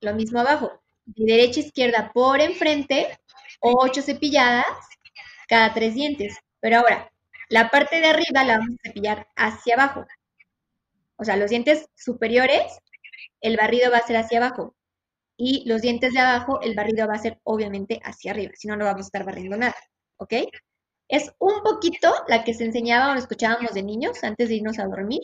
lo mismo abajo, de derecha a izquierda por enfrente, ocho cepilladas cada tres dientes. Pero ahora, la parte de arriba la vamos a cepillar hacia abajo. O sea, los dientes superiores, el barrido va a ser hacia abajo y los dientes de abajo, el barrido va a ser obviamente hacia arriba, si no, no vamos a estar barriendo nada, ¿ok? Es un poquito la que se enseñaba o escuchábamos de niños antes de irnos a dormir,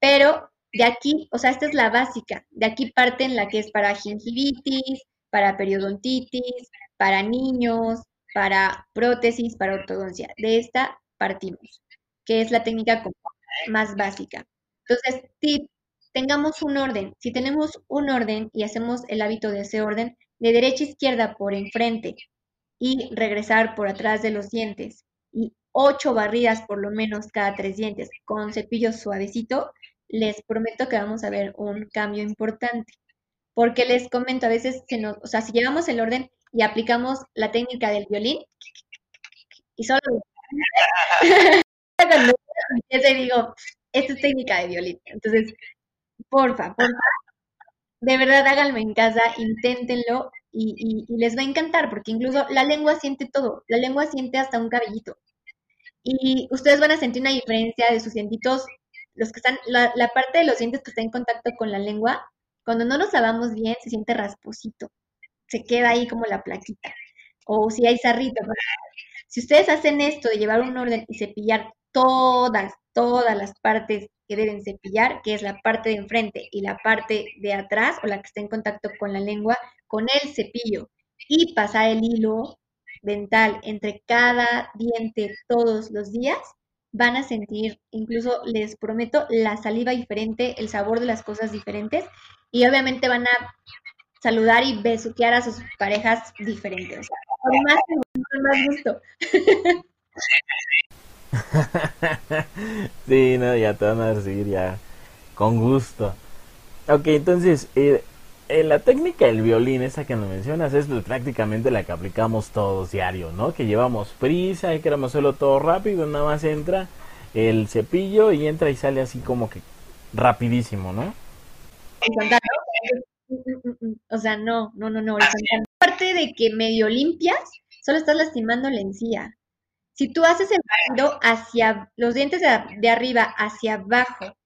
pero de aquí, o sea, esta es la básica, de aquí parten la que es para gingivitis, para periodontitis, para niños, para prótesis, para ortodoncia. De esta partimos, que es la técnica más básica. Entonces, tip tengamos un orden. Si tenemos un orden y hacemos el hábito de ese orden, de derecha a izquierda por enfrente y regresar por atrás de los dientes y ocho barridas por lo menos cada tres dientes con cepillo suavecito, les prometo que vamos a ver un cambio importante. Porque les comento, a veces se nos, o sea, si llevamos el orden y aplicamos la técnica del violín y solo cuando digo, esta es técnica de violín. Entonces, Porfa, porfa. De verdad, háganlo en casa, inténtenlo y, les va a encantar, porque incluso la lengua siente todo, la lengua siente hasta un cabellito. Y ustedes van a sentir una diferencia de sus dientitos, los que están, la, parte de los dientes que está en contacto con la lengua, cuando no nos lavamos bien, se siente rasposito, se queda ahí como la plaquita. O si hay sarrito. Si ustedes hacen esto de llevar un orden y cepillar todas, todas las partes que deben cepillar, que es la parte de enfrente y la parte de atrás o la que está en contacto con la lengua, con el cepillo y pasar el hilo dental entre cada diente todos los días, van a sentir, incluso les prometo, la saliva diferente, el sabor de las cosas diferentes y obviamente van a saludar y besuquear a sus parejas diferentes. con más, con más gusto. sí, no, ya te van a recibir ya con gusto. Ok, entonces, eh, la técnica del violín, esa que nos mencionas, es prácticamente la que aplicamos todos diario, ¿no? Que llevamos prisa y queremos hacerlo todo rápido, nada más entra el cepillo y entra y sale así como que rapidísimo, ¿no? O sea, no, no, no, no. Aparte de que medio limpias, solo estás lastimando la encía. Si tú haces el barrido hacia los dientes de, arriba hacia abajo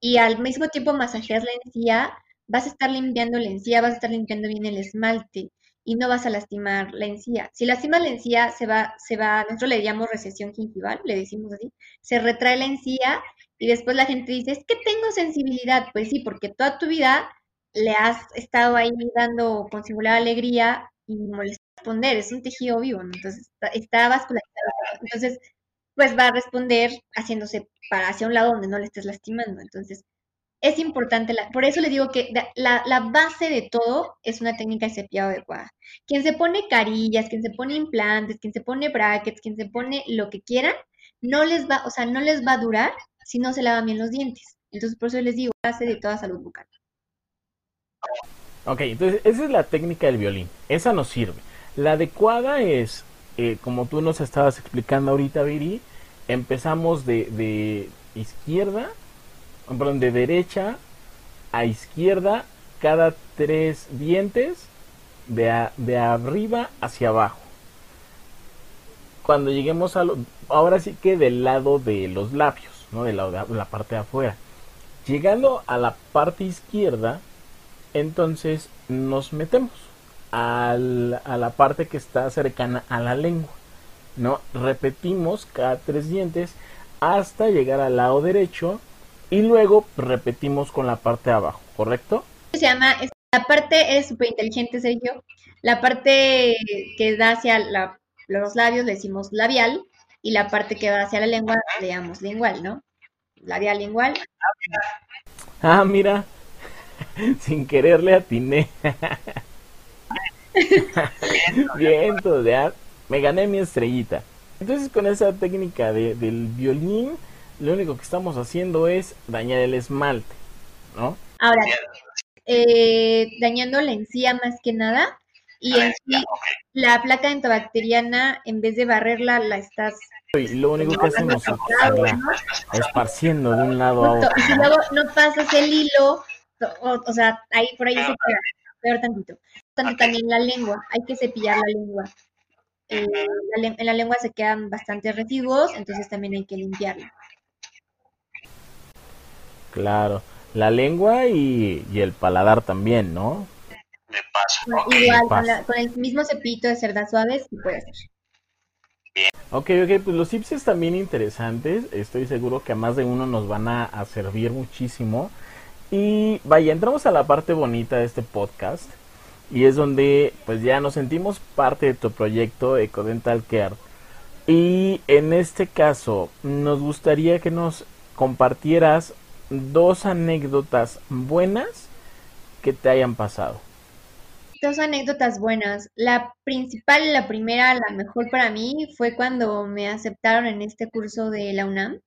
y al mismo tiempo masajeas la encía, vas a estar limpiando la encía, vas a estar limpiando bien el esmalte y no vas a lastimar la encía. Si lastimas la encía, se va, se va, nosotros le llamamos recesión gingival, le decimos así, se retrae la encía y después la gente dice, es que tengo sensibilidad. Pues sí, porque toda tu vida le has estado ahí dando con singular alegría y es un tejido vivo, entonces está, vascularizado. Entonces, pues va a responder haciéndose para hacia un lado donde no le estés lastimando. Entonces, es importante, la, por eso le digo que la, la, base de todo es una técnica de cepillado adecuada. Quien se pone carillas, quien se pone implantes, quien se pone brackets, quien se pone lo que quieran, no les va, o sea, no les va a durar si no se lavan bien los dientes. Entonces, por eso les digo, base de toda salud bucal. Ok, entonces esa es la técnica del violín. Esa nos sirve. La adecuada es, eh, como tú nos estabas explicando ahorita, Viri, empezamos de, de izquierda perdón, de derecha a izquierda cada tres dientes de, de arriba hacia abajo. Cuando lleguemos a lo, ahora sí que del lado de los labios, ¿no? La, de la parte de afuera. Llegando a la parte izquierda, entonces nos metemos al, a la parte que está cercana a la lengua. ¿no? Repetimos cada tres dientes hasta llegar al lado derecho y luego repetimos con la parte de abajo, ¿correcto? Se llama, la parte es súper inteligente, Sergio. La parte que da hacia los labios le decimos labial y la parte que va hacia la lengua le llamamos lingual, ¿no? Labial lingual. Ah, mira, sin querer le atiné. Viento, ya me gané mi estrellita. Entonces con esa técnica de, del violín lo único que estamos haciendo es dañar el esmalte, ¿no? Ahora, eh, dañando la encía más que nada, y en sí, la placa antibacteriana, en vez de barrerla, la estás... Y lo único que hacemos es esparciendo de un lado a otro. Y si luego no pasas el hilo, o, sea, ahí por ahí se queda peor tantito. También la lengua, hay que cepillar la lengua. Eh, en la lengua se quedan bastantes residuos, entonces también hay que limpiarla. Claro, la lengua y, el paladar también, ¿no? De paso. igual, con, el mismo cepito de cerdas suaves, sí puede ser. Ok, ok, pues los tips también interesantes. Estoy seguro que a más de uno nos van a, a, servir muchísimo. Y vaya, entramos a la parte bonita de este podcast. Y es donde pues ya nos sentimos parte de tu proyecto Ecodental Care. Y en este caso, nos gustaría que nos compartieras dos anécdotas buenas que te hayan pasado. Dos anécdotas buenas. La principal, la primera, la mejor para mí fue cuando me aceptaron en este curso de la UNAM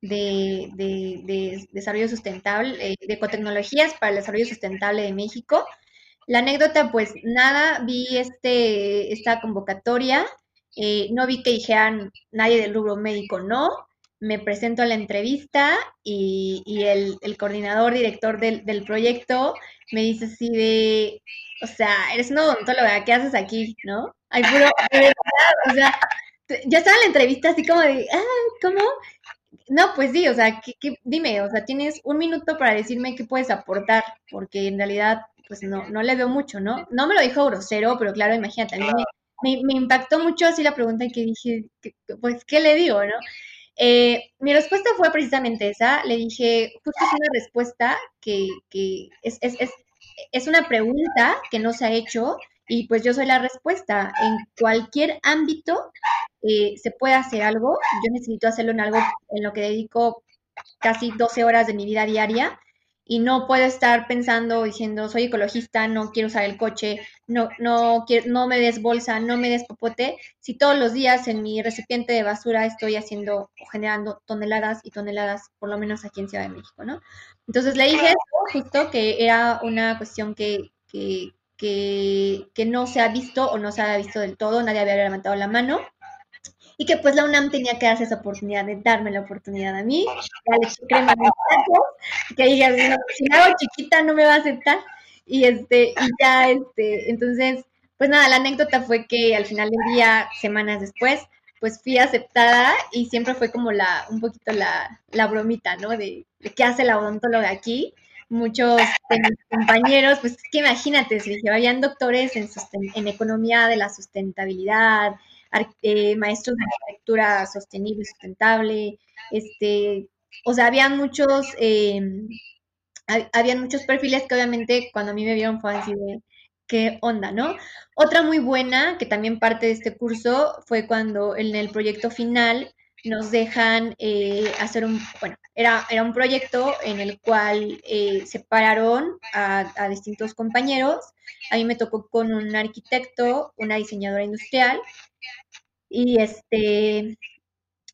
de, desarrollo sustentable, eh, de ecotecnologías para el desarrollo sustentable de México. La anécdota, pues nada, vi este, esta convocatoria, eh, no vi que dijeran nadie del rubro médico no, me presento a la entrevista y, el, coordinador, director del, proyecto me dice así de, o sea, eres una odontóloga, ¿qué haces aquí? ¿No? Ay, puro, o sea, yo estaba en la entrevista así como de, ah, ¿cómo? No, pues sí, o sea, dime, o sea, tienes un minuto para decirme qué puedes aportar, porque en realidad, pues no, no le veo mucho, ¿no? No me lo dijo grosero, pero claro, imagínate, a mí me, me, impactó mucho así la pregunta que dije, pues, ¿qué le digo, no? Eh, mi respuesta fue precisamente esa. Le dije, justo es una respuesta que, es, es, una pregunta que no se ha hecho y pues yo soy la respuesta. En cualquier ámbito eh, se puede hacer algo. Yo necesito hacerlo en algo en lo que dedico casi 12 horas de mi vida diaria y no puedo estar pensando diciendo soy ecologista, no quiero usar el coche, no, no, quiero, no me des bolsa, no me des popote, si todos los días en mi recipiente de basura estoy haciendo o generando toneladas y toneladas, por lo menos aquí en Ciudad de México, ¿no? Entonces le dije eso, justo que era una cuestión que, que, que, que no se ha visto o no se ha visto del todo, nadie había levantado la mano y que pues la UNAM tenía que darse esa oportunidad de darme la oportunidad a mí, crema a mis tacos, que dije, si me hago chiquita no me va a aceptar, y este, y ya, este, entonces, pues nada, la anécdota fue que al final del día, semanas después, pues fui aceptada y siempre fue como la, un poquito la, la bromita, ¿no? De, de qué hace la odontóloga aquí, muchos de mis compañeros, pues que imagínate, se habían doctores en, en economía de la sustentabilidad, eh, maestros de arquitectura sostenible sustentable, este, o sea, habían muchos, eh, habían muchos perfiles que obviamente cuando a mí me vieron fue así de, qué onda, ¿no? Otra muy buena, que también parte de este curso, fue cuando en el proyecto final nos dejan eh, hacer un, bueno, era, era un proyecto en el cual eh, separaron a, a, distintos compañeros. A mí me tocó con un arquitecto, una diseñadora industrial y este,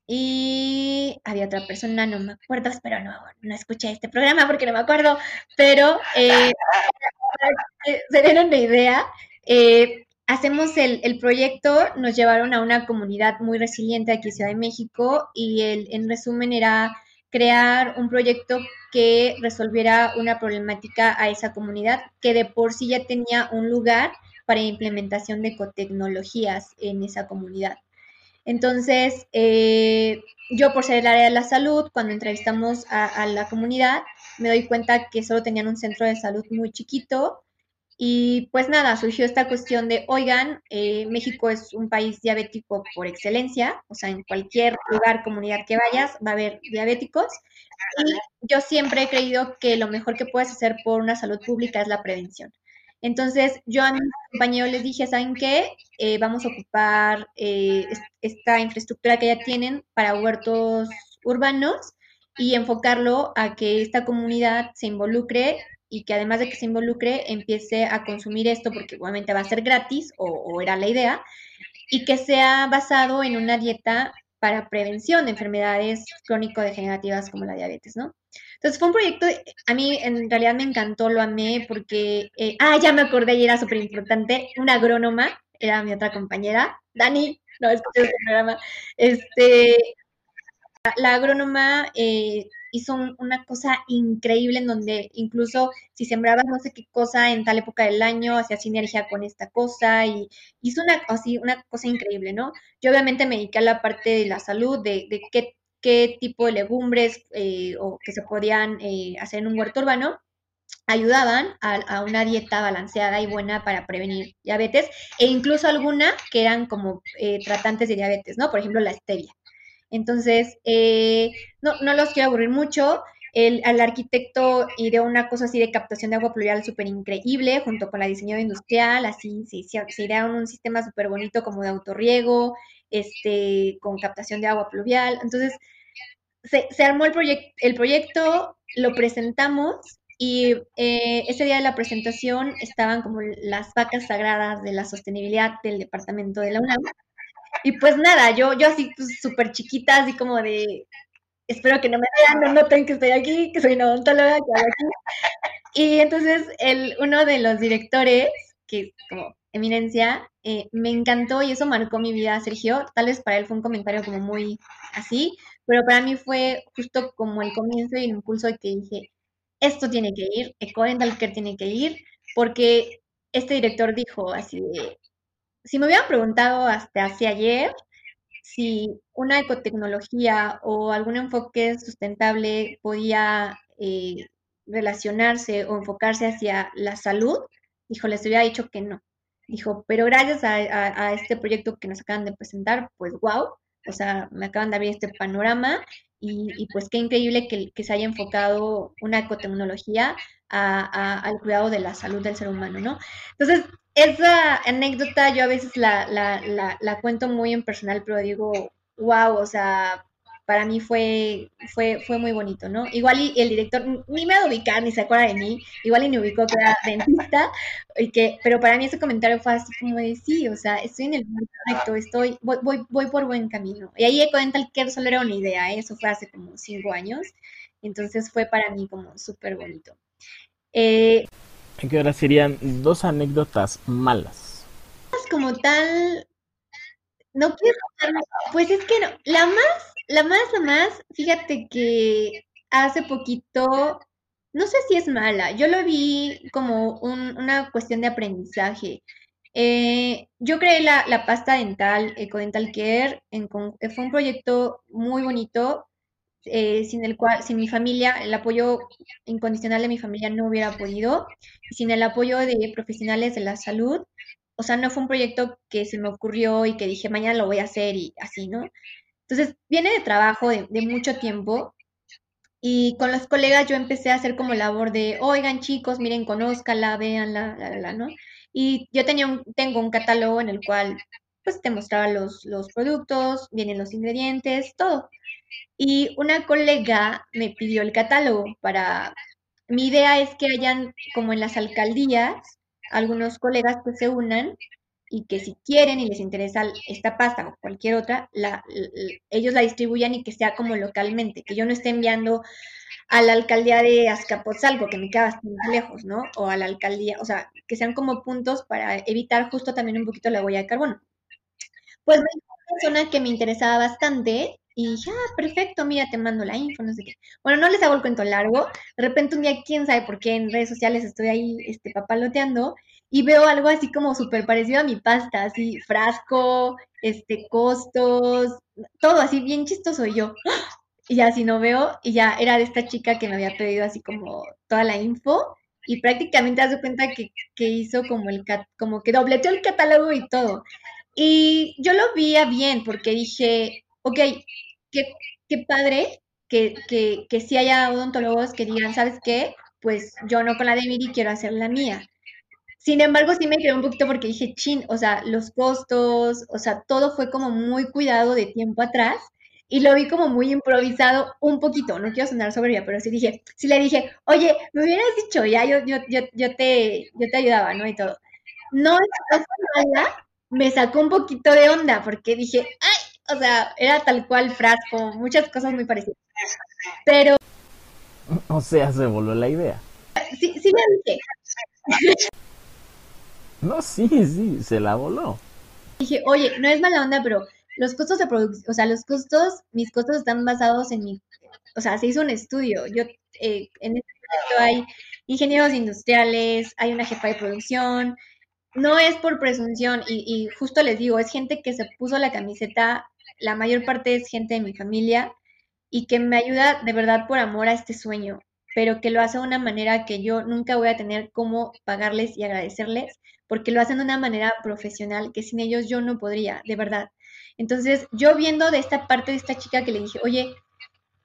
y había otra persona, no me acuerdo, pero no, no escuché este programa porque no me acuerdo, pero eh, se dieron una idea. Eh, hacemos el, el, proyecto, nos llevaron a una comunidad muy resiliente aquí en Ciudad de México y el, en resumen era crear un proyecto que resolviera una problemática a esa comunidad que de por sí ya tenía un lugar para implementación de ecotecnologías en esa comunidad. Entonces, eh, yo por ser el área de la salud, cuando entrevistamos a, la comunidad, me doy cuenta que solo tenían un centro de salud muy chiquito. Y pues nada, surgió esta cuestión de, oigan, eh, México es un país diabético por excelencia, o sea, en cualquier lugar, comunidad que vayas, va a haber diabéticos. Y yo siempre he creído que lo mejor que puedes hacer por una salud pública es la prevención. Entonces, yo a mis compañeros les dije, ¿saben qué? Eh, vamos a ocupar eh, esta infraestructura que ya tienen para huertos urbanos y enfocarlo a que esta comunidad se involucre y que además de que se involucre, empiece a consumir esto, porque igualmente va a ser gratis, o, o era la idea, y que sea basado en una dieta para prevención de enfermedades crónico-degenerativas como la diabetes, ¿no? Entonces fue un proyecto, a mí en realidad me encantó, lo amé porque, eh, ah, ya me acordé y era súper importante, una agrónoma, era mi otra compañera, Dani, no escuché ese programa, este, la, agrónoma eh, hizo una cosa increíble en donde incluso si sembrabas no sé qué cosa en tal época del año, hacía sinergia con esta cosa y hizo una, así, una cosa increíble, ¿no? Yo obviamente me dediqué a la parte de la salud, de, de qué qué tipo de legumbres eh, o que se podían eh, hacer en un huerto urbano ayudaban a, una dieta balanceada y buena para prevenir diabetes e incluso alguna que eran como eh, tratantes de diabetes, ¿no? Por ejemplo, la stevia. Entonces, no, no los quiero aburrir mucho. El, al arquitecto ideó una cosa así de captación de agua pluvial súper increíble, junto con la diseño industrial, así se, se idearon un sistema súper bonito como de autorriego, este, con captación de agua pluvial. Entonces, se, armó el, el proyecto, lo presentamos y eh, ese día de la presentación estaban como las vacas sagradas de la sostenibilidad del departamento de la UNAM. Y pues nada, yo, yo así pues, súper chiquita, así como de, espero que no me vean, no noten que estoy aquí, que soy una odontóloga, que hago aquí. Y entonces el, uno de los directores, que como eminencia, eh, me encantó y eso marcó mi vida, Sergio. Tal vez para él fue un comentario como muy así, pero para mí fue justo como el comienzo y el impulso de que dije, esto tiene que ir, Ecodental Care tiene que ir, porque este director dijo así de, si me hubieran preguntado hasta hace ayer si una ecotecnología o algún enfoque sustentable podía eh, relacionarse o enfocarse hacia la salud, dijo, les hubiera dicho que no. Dijo, pero gracias a, este proyecto que nos acaban de presentar, pues wow, o sea, me acaban de abrir este panorama y, pues qué increíble que, se haya enfocado una ecotecnología al cuidado de la salud del ser humano, ¿no? Entonces, esa anécdota yo a veces la, la, la cuento muy en personal, pero digo, wow, o sea, para mí fue, fue, fue muy bonito, ¿no? Igual y el director ni me va a ubicar, ni se acuerda de mí, igual y me ubicó que era dentista, y que, pero para mí ese comentario fue así como de, sí, o sea, estoy en el lugar correcto, estoy, voy, voy, voy por buen camino. Y ahí el que solo era una idea, ¿eh? eso fue hace como cinco años, entonces fue para mí como súper bonito. Eh, que ahora serían dos anécdotas malas. Como tal, no quiero pues es que no, la más la más, la más, fíjate que hace poquito, no sé si es mala, yo lo vi como una cuestión de aprendizaje. Eh, yo creé la, pasta dental, Ecodental Care, en, fue un proyecto muy bonito, eh, sin el cual, sin mi familia, el apoyo incondicional de mi familia no hubiera podido, sin el apoyo de profesionales de la salud, o sea, no fue un proyecto que se me ocurrió y que dije, mañana lo voy a hacer y así, ¿no? Entonces, viene de trabajo de, mucho tiempo y con los colegas yo empecé a hacer como labor de, oigan chicos, miren, conózcala, véanla, la, la, la, ¿no? Y yo tenía un, tengo un catálogo en el cual pues te mostraba los, los productos, vienen los ingredientes, todo. Y una colega me pidió el catálogo para... Mi idea es que hayan, como en las alcaldías, algunos colegas que se unan y que si quieren y les interesa esta pasta o cualquier otra, la, ellos la distribuyan y que sea como localmente, que yo no esté enviando a la alcaldía de Azcapotzalco, que me queda bastante lejos, ¿no? O a la alcaldía, o sea, que sean como puntos para evitar justo también un poquito la huella de carbono. Pues me una persona que me interesaba bastante y dije, ah, perfecto, mira, te mando la info, no sé qué. Bueno, no les hago el cuento largo. De repente un día, quién sabe por qué en redes sociales estoy ahí este, papaloteando y veo algo así como súper parecido a mi pasta, así frasco, este, costos, todo así bien chistoso. Y yo, y ya si no veo, y ya era de esta chica que me había pedido así como toda la info y prácticamente te das cuenta que, que hizo como el como que dobleteó el catálogo y todo. Y yo lo veía bien porque dije, ok, qué, qué padre que, que, que si haya odontólogos que digan, ¿sabes qué? Pues yo no con la de Miri quiero hacer la mía. Sin embargo, sí me quedé un poquito porque dije, chin, o sea, los costos, o sea, todo fue como muy cuidado de tiempo atrás y lo vi como muy improvisado un poquito, no quiero sonar soberbia, pero sí dije, sí le dije, oye, me hubieras dicho, ya yo, yo, yo, yo, te, yo te ayudaba, ¿no? Y todo. No es mala, me sacó un poquito de onda porque dije, ay, o sea, era tal cual frasco, muchas cosas muy parecidas. Pero... O sea, se voló la idea. Sí, sí me dije. No, sí, sí, se la voló. Dije, oye, no es mala onda, pero los costos de producción, o sea, los costos, mis costos están basados en mi, o sea, se hizo un estudio. Yo, eh, en este momento hay ingenieros industriales, hay una jefa de producción, no es por presunción y, justo les digo, es gente que se puso la camiseta, la mayor parte es gente de mi familia y que me ayuda de verdad por amor a este sueño, pero que lo hace de una manera que yo nunca voy a tener cómo pagarles y agradecerles, porque lo hacen de una manera profesional que sin ellos yo no podría, de verdad. Entonces, yo viendo de esta parte de esta chica que le dije, oye,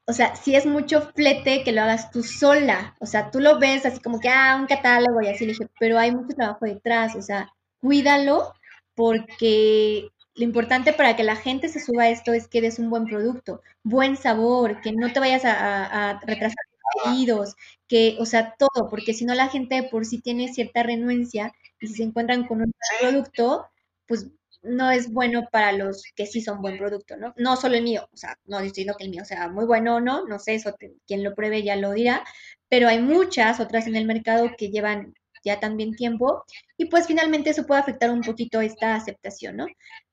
o sea, si es mucho flete que lo hagas tú sola, o sea, tú lo ves así como que, ah, un catálogo y así, le dije, pero hay mucho trabajo detrás, o sea, cuídalo porque lo importante para que la gente se suba a esto es que des un buen producto, buen sabor, que no te vayas a, retrasar pedidos, que, o sea, todo, porque si no la gente por sí tiene cierta renuencia y si se encuentran con un producto, pues no es bueno para los que sí son buen producto, ¿no? No solo el mío, o sea, no estoy diciendo que el mío sea muy bueno o no, no sé, eso quien lo pruebe ya lo dirá, pero hay muchas otras en el mercado que llevan ya también tiempo y pues finalmente eso puede afectar un poquito esta aceptación, ¿no?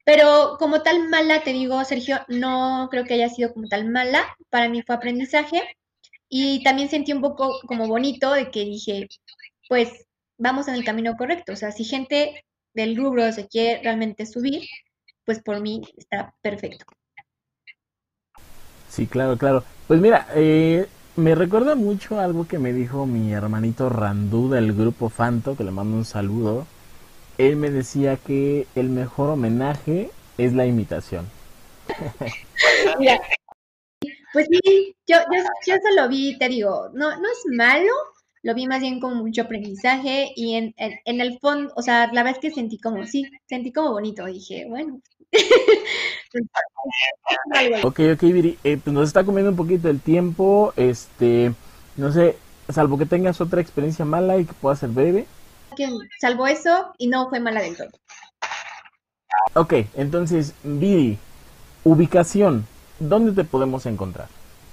Pero como tal mala, te digo, Sergio, no creo que haya sido como tal mala, para mí fue aprendizaje y también sentí un poco como bonito de que dije, pues vamos en el camino correcto, o sea, si gente del rubro se quiere realmente subir, pues por mí está perfecto. Sí, claro, claro. Pues mira, eh, me recuerda mucho algo que me dijo mi hermanito Randú del grupo Fanto, que le mando un saludo. Él me decía que el mejor homenaje es la imitación. pues sí, yo, yo, yo eso lo vi, te digo, no, no es malo, lo vi más bien como mucho aprendizaje y en, en, el fondo, o sea, la vez que sentí como, sí, sentí como bonito, dije, bueno. ok, ok, Viri, eh, pues nos está comiendo un poquito el tiempo, este, no sé, salvo que tengas otra experiencia mala y que pueda ser breve. salvo eso y no fue mala del todo. Ok, entonces, Viri, ubicación, ¿dónde te podemos encontrar?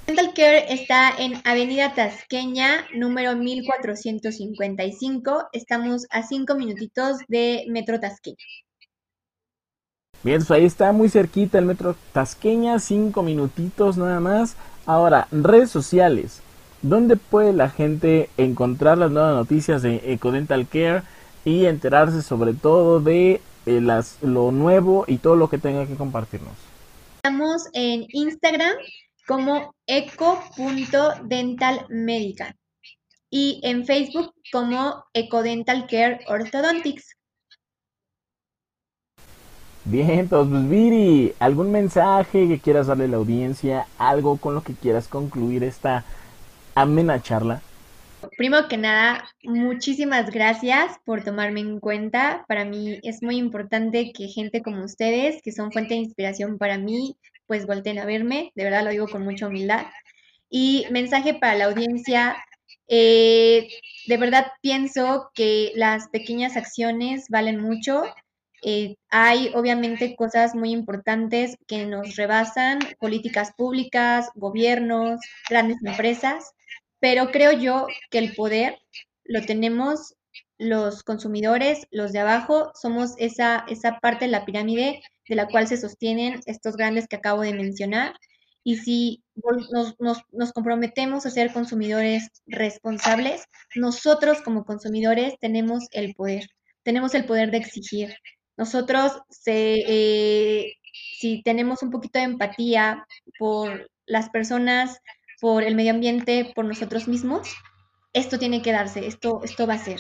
Dental Care está en Avenida Tasqueña, número 1455. Estamos a cinco minutitos de Metro Tasqueña. Bien, pues ahí está muy cerquita el Metro Tasqueña, cinco minutitos nada más. Ahora, redes sociales. ¿Dónde puede la gente encontrar las nuevas noticias de Ecodental Care y enterarse sobre todo de eh, las, lo nuevo y todo lo que tenga que compartirnos? Estamos en Instagram como eco.dentalmedical y en Facebook como Ecodental Care Orthodontics. Bien, pues Viri, ¿algún mensaje que quieras darle a la audiencia? ¿Algo con lo que quieras concluir esta amena charla? Primero que nada, muchísimas gracias por tomarme en cuenta. Para mí es muy importante que gente como ustedes, que son fuente de inspiración para mí, pues volteen a verme. De verdad lo digo con mucha humildad. Y mensaje para la audiencia. Eh, de verdad pienso que las pequeñas acciones valen mucho. Eh, hay obviamente cosas muy importantes que nos rebasan, políticas públicas, gobiernos, grandes empresas, pero creo yo que el poder lo tenemos los consumidores, los de abajo, somos esa, esa parte de la pirámide de la cual se sostienen estos grandes que acabo de mencionar. Y si nos, nos, nos, comprometemos a ser consumidores responsables, nosotros como consumidores tenemos el poder, tenemos el poder de exigir. Nosotros, se, eh, si tenemos un poquito de empatía por las personas por el medio ambiente, por nosotros mismos, esto tiene que darse, esto, esto va a ser.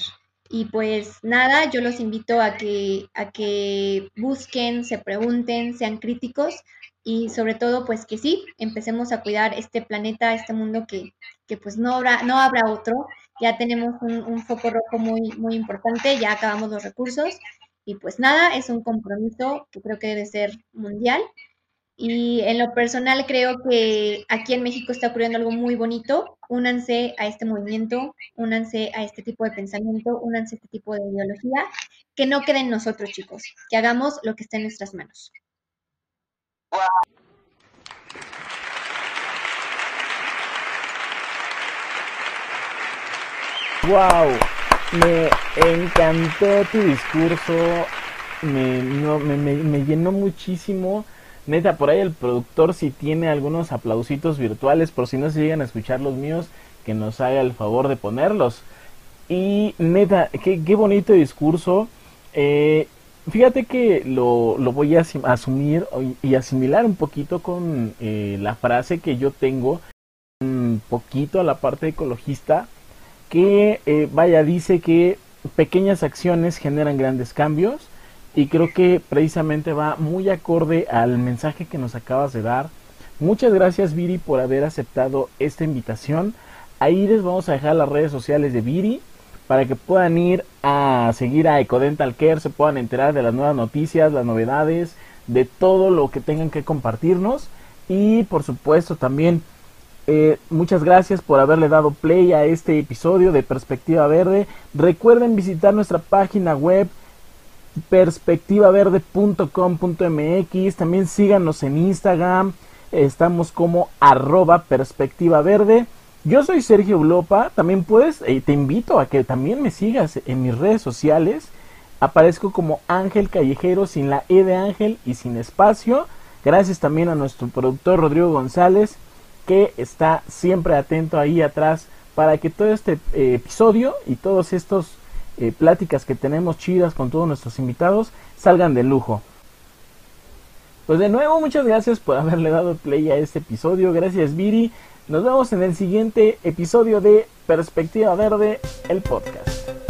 Y pues nada, yo los invito a que, a que busquen, se pregunten, sean críticos y sobre todo pues que sí, empecemos a cuidar este planeta, este mundo que, que pues no habrá, no habrá otro. Ya tenemos un, un foco rojo muy, muy importante, ya acabamos los recursos y pues nada, es un compromiso que creo que debe ser mundial y en lo personal creo que aquí en México está ocurriendo algo muy bonito. Únanse a este movimiento, únanse a este tipo de pensamiento, únanse a este tipo de ideología. Que no queden nosotros, chicos, que hagamos lo que esté en nuestras manos. Wow, me encantó tu discurso, me, me, me llenó muchísimo Neta, por ahí el productor si tiene algunos aplausitos virtuales, por si no se llegan a escuchar los míos, que nos haga el favor de ponerlos. Y neta, qué, bonito discurso. Eh, fíjate que lo, lo, voy a asumir y asimilar un poquito con eh, la frase que yo tengo, un poquito a la parte ecologista, que eh, vaya, dice que pequeñas acciones generan grandes cambios y creo que precisamente va muy acorde al mensaje que nos acabas de dar. Muchas gracias Viri por haber aceptado esta invitación. Ahí les vamos a dejar las redes sociales de Viri para que puedan ir a seguir a Ecodental Care, se puedan enterar de las nuevas noticias, las novedades, de todo lo que tengan que compartirnos. Y por supuesto también eh, muchas gracias por haberle dado play a este episodio de Perspectiva Verde. Recuerden visitar nuestra página web perspectivaverde.com.mx. También síganos en Instagram. Estamos como arroba perspectiva verde. Yo soy Sergio Glopa. También puedes, eh, te invito a que también me sigas en mis redes sociales. Aparezco como Ángel Callejero sin la E de Ángel y sin espacio. Gracias también a nuestro productor Rodrigo González que está siempre atento ahí atrás para que todo este eh, episodio y todos estos eh, pláticas que tenemos chidas con todos nuestros invitados salgan de lujo. Pues de nuevo, muchas gracias por haberle dado play a este episodio. Gracias, Viri. Nos vemos en el siguiente episodio de Perspectiva Verde, el podcast.